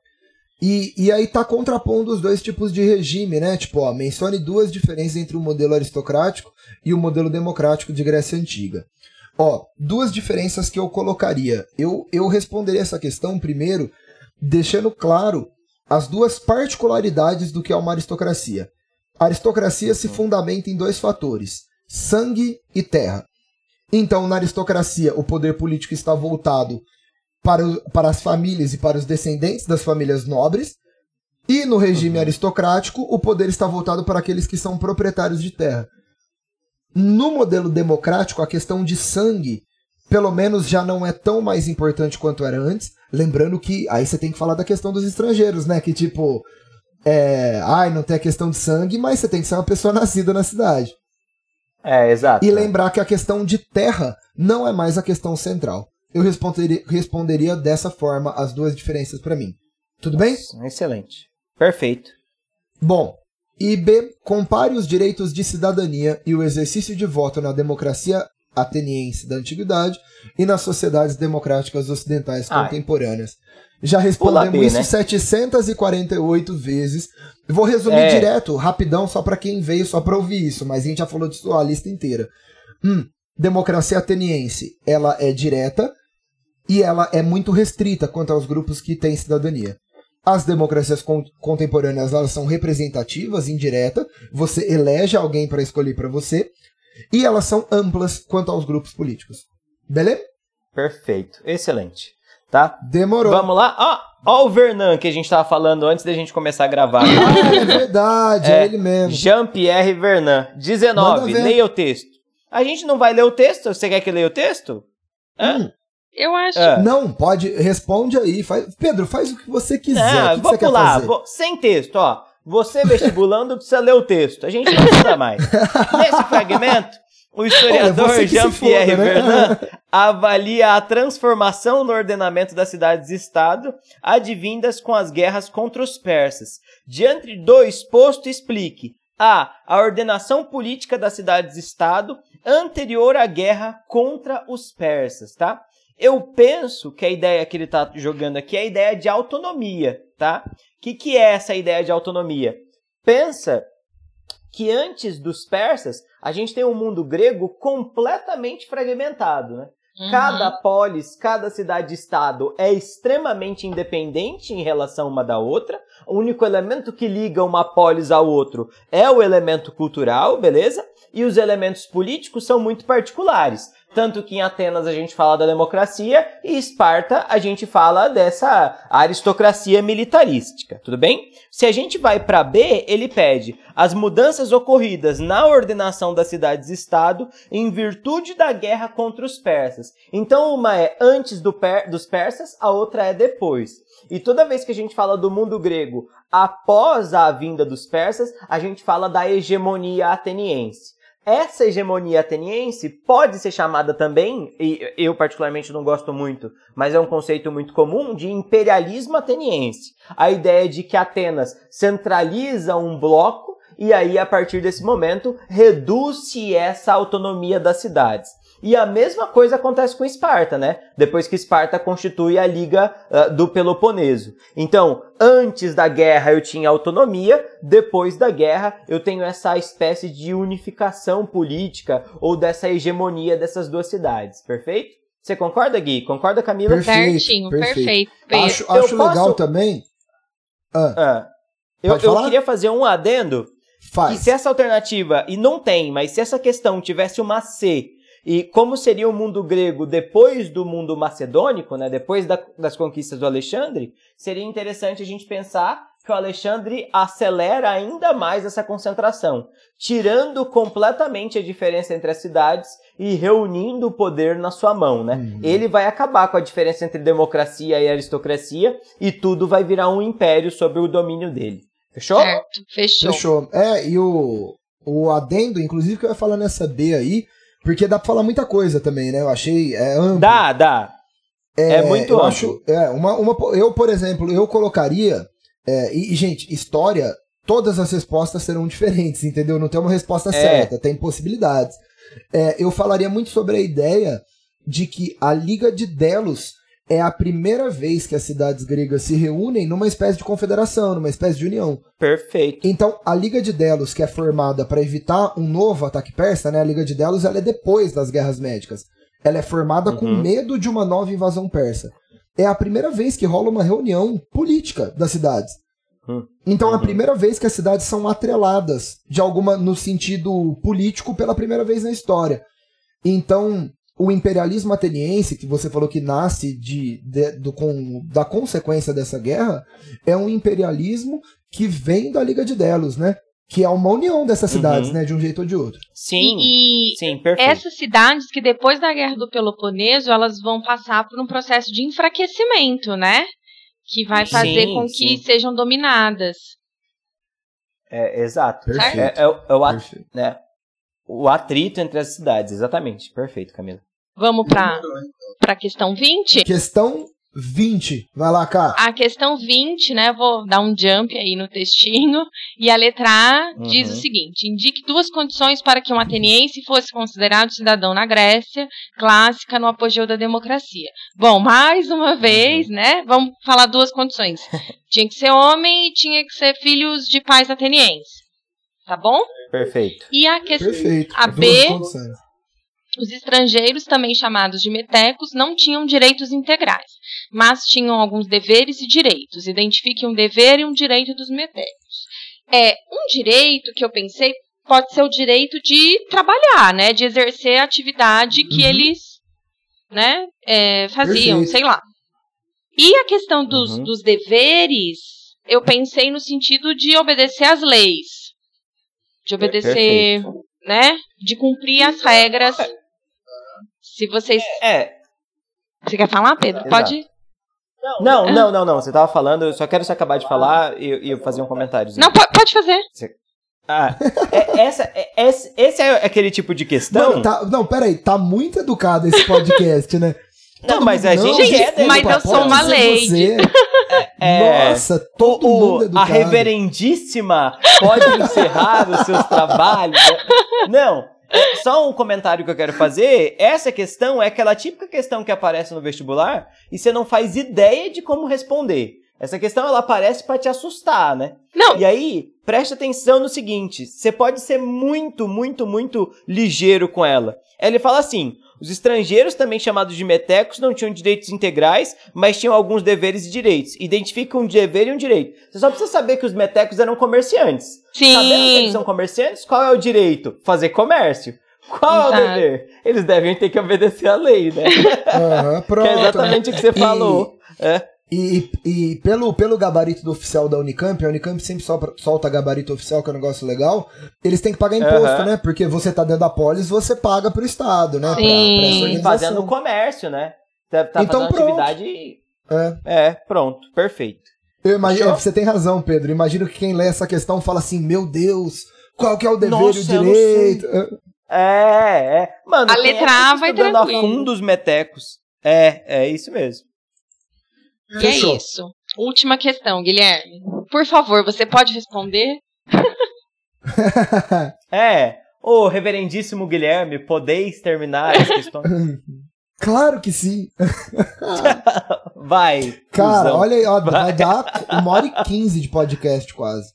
E, e aí tá contrapondo os dois tipos de regime, né? Tipo, ó, mencione duas diferenças entre o modelo aristocrático e o modelo democrático de Grécia Antiga. Ó, duas diferenças que eu colocaria. Eu, eu responderia essa questão primeiro, deixando claro as duas particularidades do que é uma aristocracia. A aristocracia se fundamenta em dois fatores: sangue e terra. Então, na aristocracia, o poder político está voltado para, o- para as famílias e para os descendentes das famílias nobres. E no regime aristocrático, o poder está voltado para aqueles que são proprietários de terra. No modelo democrático, a questão de sangue, pelo menos já não é tão mais importante quanto era antes. Lembrando que aí você tem que falar da questão dos estrangeiros, né? Que tipo, é, ai, não tem a questão de sangue, mas você tem que ser uma pessoa nascida na cidade. É, exato. E lembrar que a questão de terra não é mais a questão central. Eu responderia, responderia dessa forma as duas diferenças para mim. Tudo bem? Excelente. Perfeito. Bom, e B, compare os direitos de cidadania e o exercício de voto na democracia ateniense da antiguidade e nas sociedades democráticas ocidentais Ah, contemporâneas. Já respondemos B, isso né? 748 vezes. Vou resumir É. direto, rapidão, só para quem veio só para ouvir isso, mas a gente já falou disso a lista inteira. Hum, democracia ateniense, ela é direta e ela é muito restrita quanto aos grupos que têm cidadania. As democracias con- contemporâneas elas são representativas, indireta, você elege alguém para escolher para você, e elas são amplas quanto aos grupos políticos. Beleza? Perfeito. Excelente. Tá? Demorou. Vamos lá. Ó, ó o Vernan que a gente tava falando antes da gente começar a gravar. Ah, é verdade, é, É, ele mesmo. Jean-Pierre Vernan. 19. Manda ver. Leia o texto. A gente não vai ler o texto? Você quer que leia o texto? Hã? Hum, Eu acho. Ah. Não, pode, responde aí. Faz, Pedro, faz o que você quiser. Ah, o que, você quer pular, fazer? vou- sem texto, ó. Você vestibulando precisa ler o texto. A gente não precisa mais. Nesse fragmento, o historiador Jean-Pierre né? Vernant avalia a transformação no ordenamento das cidades-estado advindas com as guerras contra os persas. Diante do exposto, explique a. A ordenação política das cidades-estado anterior à guerra contra os persas, tá? Eu penso que a ideia que ele está jogando aqui é a ideia de autonomia, tá? O que, que é essa ideia de autonomia? Pensa que antes dos persas, a gente tem um mundo grego completamente fragmentado, né? Uhum. Cada polis, cada cidade-estado é extremamente independente em relação uma da outra. O único elemento que liga uma polis ao outro é o elemento cultural, beleza? E os elementos políticos são muito particulares. Tanto que em Atenas a gente fala da democracia e Esparta a gente fala dessa aristocracia militarística, tudo bem? Se a gente vai para B, ele pede as mudanças ocorridas na ordenação das cidades-estado em virtude da guerra contra os persas. Então uma é antes do per- dos persas, a outra é depois. E toda vez que a gente fala do mundo grego após a vinda dos persas, a gente fala da hegemonia ateniense. Essa hegemonia ateniense pode ser chamada também, e eu particularmente não gosto muito, mas é um conceito muito comum, de imperialismo ateniense. A ideia de que Atenas centraliza um bloco e aí, a partir desse momento, reduz-se essa autonomia das cidades. E a mesma coisa acontece com Esparta, né? Depois que Esparta constitui a Liga ah, do Peloponeso. Então, antes da guerra eu tinha autonomia, depois da guerra eu tenho essa espécie de unificação política ou dessa hegemonia dessas duas cidades, perfeito? Você concorda, Gui? Concorda, Camila? Perfeito, Certinho, perfeito. perfeito. Acho, Eu acho posso- legal também. Ah, Ah, eu, eu queria fazer um adendo que faz. se essa alternativa, e não tem, mas se essa questão tivesse uma C, e como seria o mundo grego depois do mundo macedônico, né, depois da- das conquistas do Alexandre, seria interessante a gente pensar que o Alexandre acelera ainda mais essa concentração, tirando completamente a diferença entre as cidades e reunindo o poder na sua mão, né? Uhum. Ele vai acabar com a diferença entre democracia e aristocracia e tudo vai virar um império sob o domínio dele. Fechou? Certo, fechou. Fechou. É, e o, o adendo, inclusive, que eu ia falar nessa B aí, porque dá pra falar muita coisa também, né? Eu achei é, amplo. Dá, dá. É, muito eu amplo. acho, é, uma, uma, eu, por exemplo, eu colocaria. é, e, e, gente, história, todas as respostas serão diferentes, entendeu? Não tem uma resposta É. certa, tem possibilidades. É, eu falaria muito sobre a ideia de que a Liga de Delos é a primeira vez que as cidades gregas se reúnem numa espécie de confederação, numa espécie de união. Perfeito. Então, a Liga de Delos, que é formada para evitar um novo ataque persa, né? A Liga de Delos ela é depois das Guerras Médicas. Ela é formada com Uhum. medo de uma nova invasão persa. É a primeira vez que rola uma reunião política das cidades. Hum. Então, é a Uhum. primeira vez que as cidades são atreladas de alguma no sentido político pela primeira vez na história. Então, o imperialismo ateniense, que você falou que nasce de, de- do, com, da consequência dessa guerra, é um imperialismo que vem da Liga de Delos, né? Que é uma união dessas Uhum. cidades, né? De um jeito ou de outro. Sim, E, e sim, perfeito. essas cidades que depois da Guerra do Peloponeso, elas vão passar por um processo de enfraquecimento, né? Que vai fazer Sim, com sim. que sejam dominadas. É, exato. Perfeito. É, é o- é o, at- Perfeito. né, o atrito entre as cidades, exatamente. Perfeito, Camila. Vamos para a questão 20? Questão 20. Vai lá, cá. A questão 20, né? Vou dar um jump aí no textinho. E a letra A diz Uhum. o seguinte: indique duas condições para que um ateniense fosse considerado cidadão na Grécia, clássica no apogeu da democracia. Bom, mais uma vez, né? Vamos falar duas condições. tinha que ser homem e tinha que ser filhos de pais atenienses. Tá bom? Perfeito. E a questão. Perfeito. A Duas B-. Os estrangeiros, também chamados de metecos, não tinham direitos integrais, mas tinham alguns deveres e direitos. Identifique um dever e um direito dos metecos. É, um direito que eu pensei pode ser o direito de trabalhar, né, de exercer a atividade que Uhum. eles, né, é, faziam, Perfeito. sei lá. E a questão dos, Uhum. dos deveres, eu pensei no sentido de obedecer às leis, de obedecer, Perfeito. né, de cumprir as regras. Se vocês. É. Você quer falar, Pedro? Exato. Pode. Não, não, não, não. Você tava falando, eu só quero você acabar de falar e e eu fazer um comentário. Não, po- pode fazer. Ah, é- essa, é- esse, esse é aquele tipo de questão. Não, tá, não, peraí, tá muito educado esse podcast, né? Não, Todo mas mundo, a não, gente é desculpa, mas eu sou uma lady. você. É, Nossa, todo o- mundo a educado. reverendíssima pode encerrar os seus trabalhos. Não, é só um comentário que eu quero fazer. Essa questão é aquela típica questão que aparece no vestibular e você não faz ideia de como responder. Essa questão ela aparece para te assustar, né? Não, E aí, preste atenção no seguinte: você pode ser muito, muito, muito ligeiro com ela. Ele fala assim: os estrangeiros, também chamados de metecos, não tinham direitos integrais, mas tinham alguns deveres e direitos. Identifica um dever e um direito. Você só precisa saber que os metecos eram comerciantes. Sabendo que eles sim. são comerciantes, qual é o direito? Fazer comércio. Qual é o Exato. dever? Eles devem ter que obedecer à lei, né? Aham, pronto. que é exatamente né? o que você E- falou. É. E, e pelo, pelo gabarito do oficial da Unicamp, a Unicamp sempre solta, solta gabarito oficial, que é um negócio legal, eles têm que pagar imposto, Aham. né? Porque você tá dentro da polis, você paga pro Estado, né? Pra- pra Sim. E organização. fazendo comércio, né? Tá, tá Então, fazendo pronto. atividade. É. É, pronto, perfeito. Eu imagino, você tem razão, Pedro. Imagino que quem lê essa questão fala assim: meu Deus, qual que é o dever Nossa, e o eu não direito? É, é. Mano, A quem letra é A tá vai estudando a tranquilo. fundo os metecos? É, é isso mesmo. E é isso. Última questão, Guilherme. Por favor, você pode responder? É. Ô, reverendíssimo Guilherme, podeis terminar as questões? claro que sim. Vai. Cara, cuzão. olha aí, ó, Vai. vai dar uma hora e quinze de podcast quase.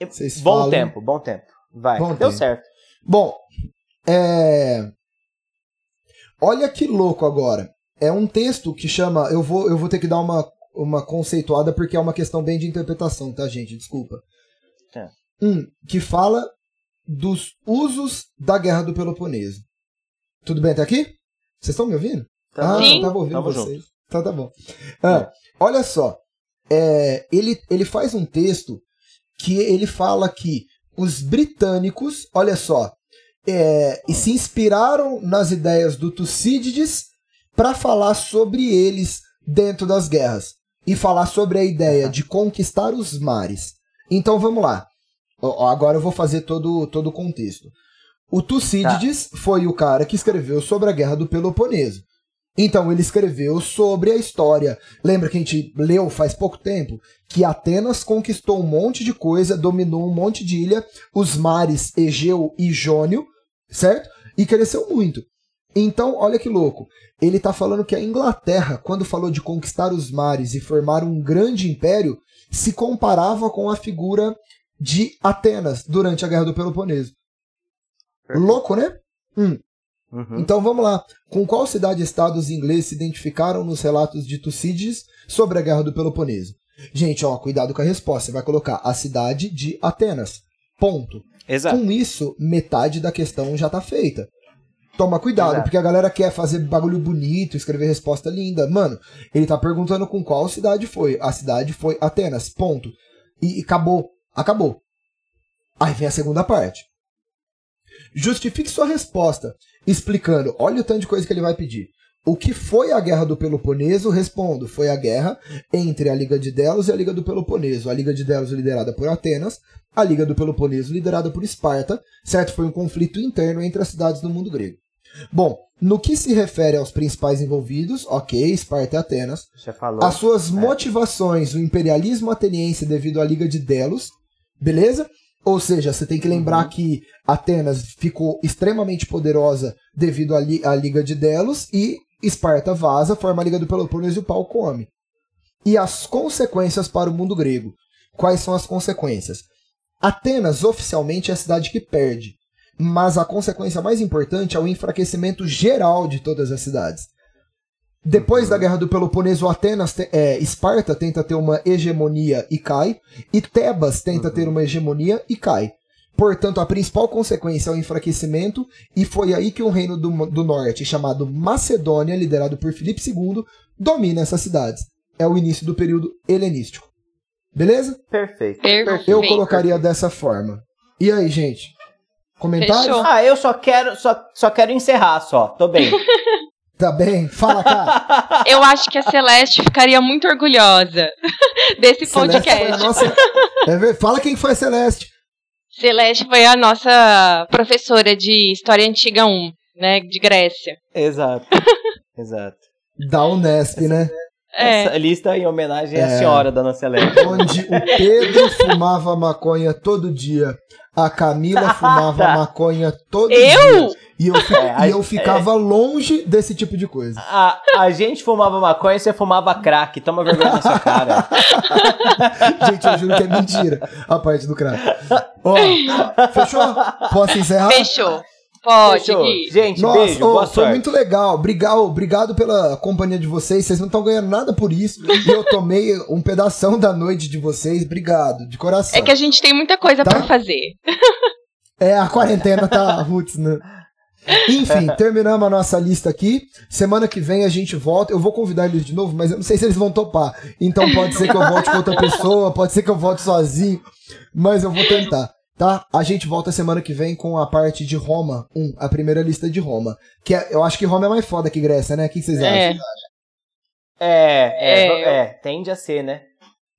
Vocês Bom falam. tempo, bom tempo. Vai. Bom Deu tempo. certo. Bom, é. Olha que louco agora. É um texto que chama. Eu vou, eu vou ter que dar uma, uma conceituada porque é uma questão bem de interpretação, tá, gente? Desculpa. Tá. Um, que fala dos usos da Guerra do Peloponeso. Tudo bem até aqui? Vocês estão me ouvindo? Tamo ah, Sim. eu tava ouvindo Tamo vocês. Então tá bom. Ah, olha só. É, ele, ele faz um texto que ele fala que os britânicos, olha só, é, e se inspiraram nas ideias do Tucídides para falar sobre eles dentro das guerras e falar sobre a ideia de conquistar os mares. Então vamos lá. Agora eu vou fazer todo, todo o contexto. O Tucídides foi o cara que escreveu sobre a Guerra do Peloponeso. Então ele escreveu sobre a história. Lembra que a gente leu faz pouco tempo que Atenas conquistou um monte de coisa, dominou um monte de ilha, os mares Egeu e Jônio, certo? E cresceu muito. Então, olha que louco. Ele está falando que a Inglaterra, quando falou de conquistar os mares e formar um grande império, se comparava com a figura de Atenas durante a Guerra do Peloponeso. Louco, né? Hum. Uhum. Então vamos lá. Com qual cidade-estado os ingleses se identificaram nos relatos de Tucídides sobre a Guerra do Peloponeso? Gente, ó, cuidado com a resposta. Você vai colocar a cidade de Atenas. Ponto. Exato. Com isso, metade da questão já tá feita. Toma cuidado, Exato. porque a galera quer fazer bagulho bonito, escrever resposta linda. Mano, ele tá perguntando com qual cidade foi. A cidade foi Atenas. Ponto. E, e acabou. Acabou. Aí vem a segunda parte. Justifique sua resposta, explicando. Olha o tanto de coisa que ele vai pedir. O que foi a Guerra do Peloponeso? Respondo. Foi a guerra entre a Liga de Delos e a Liga do Peloponeso. A Liga de Delos liderada por Atenas, a Liga do Peloponeso liderada por Esparta, certo? Foi um conflito interno entre as cidades do mundo grego. Bom, no que se refere aos principais envolvidos, ok, Esparta e Atenas, Já falou. as suas motivações, o imperialismo ateniense devido à Liga de Delos, beleza? Ou seja, você tem que lembrar Uhum. que Atenas ficou extremamente poderosa devido à, li à Liga de Delos e Esparta vaza, forma a Liga do Peloponeso e o pau come. E as consequências para o mundo grego. Quais são as consequências? Atenas oficialmente é a cidade que perde, mas a consequência mais importante é o enfraquecimento geral de todas as cidades. Depois da Guerra do Peloponeso, Atenas, te- é, Esparta tenta ter uma hegemonia e cai, e Tebas tenta ter uma hegemonia e cai. Portanto, a principal consequência é o enfraquecimento, e foi aí que um reino do, do norte, chamado Macedônia, liderado por Filipe II, domina essas cidades. É o início do período helenístico. Beleza? Perfeito. Perfeito. Eu colocaria dessa forma. E aí, gente? Comentários? Fechou. Ah, eu só quero, só, só quero encerrar só. Tô bem. Tá bem? Fala, cara. Eu acho que a Celeste ficaria muito orgulhosa desse Celeste foi a podcast. nossa... É Fala quem foi a Celeste. Celeste foi a nossa professora de História Antiga 1, né? De Grécia. Exato. Exato. Da Unesp, né? É. Essa lista em homenagem à É. senhora, dona Celeste. Onde o Pedro fumava maconha todo dia. A Camila fumava maconha todo Eu? dia. E eu, fi- É, e eu ficava longe desse tipo de coisa. A, a gente fumava maconha e você fumava crack. Toma vergonha na sua cara. Gente, eu juro que é mentira a parte do crack. Ó, fechou? Posso encerrar? Fechou. Pode. Gui. Gente, Nossa, beijo, ô, boa foi sorte. muito legal. Obrigado, obrigado pela companhia de vocês. Vocês não estão ganhando nada por isso. E eu tomei um pedação da noite de vocês. Obrigado, de coração. É que a gente tem muita coisa Tá. pra fazer. É, a quarentena tá roots, né? Enfim, terminamos a nossa lista aqui. Semana que vem a gente volta. Eu vou convidar eles de novo, mas eu não sei se eles vão topar. Então pode ser que eu volte com outra pessoa, pode ser que eu volte sozinho, mas eu vou tentar, tá? A gente volta semana que vem com a parte de Roma 1, a primeira lista de Roma. Que é- eu acho que Roma é mais foda que Grécia, né? O que vocês acham? É. É, é, É, é, tende a ser, né?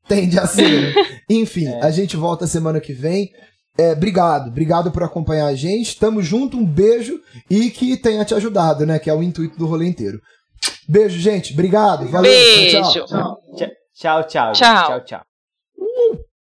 Tende a ser. Enfim, a gente volta semana que vem. É, obrigado, obrigado por acompanhar a gente. Tamo junto, um beijo e que tenha te ajudado, né? Que é o intuito do rolê inteiro. Beijo, gente. Obrigado. Valeu. Beijo. Tchau, tchau. Tchau, tchau. Tchau. Tchau, tchau.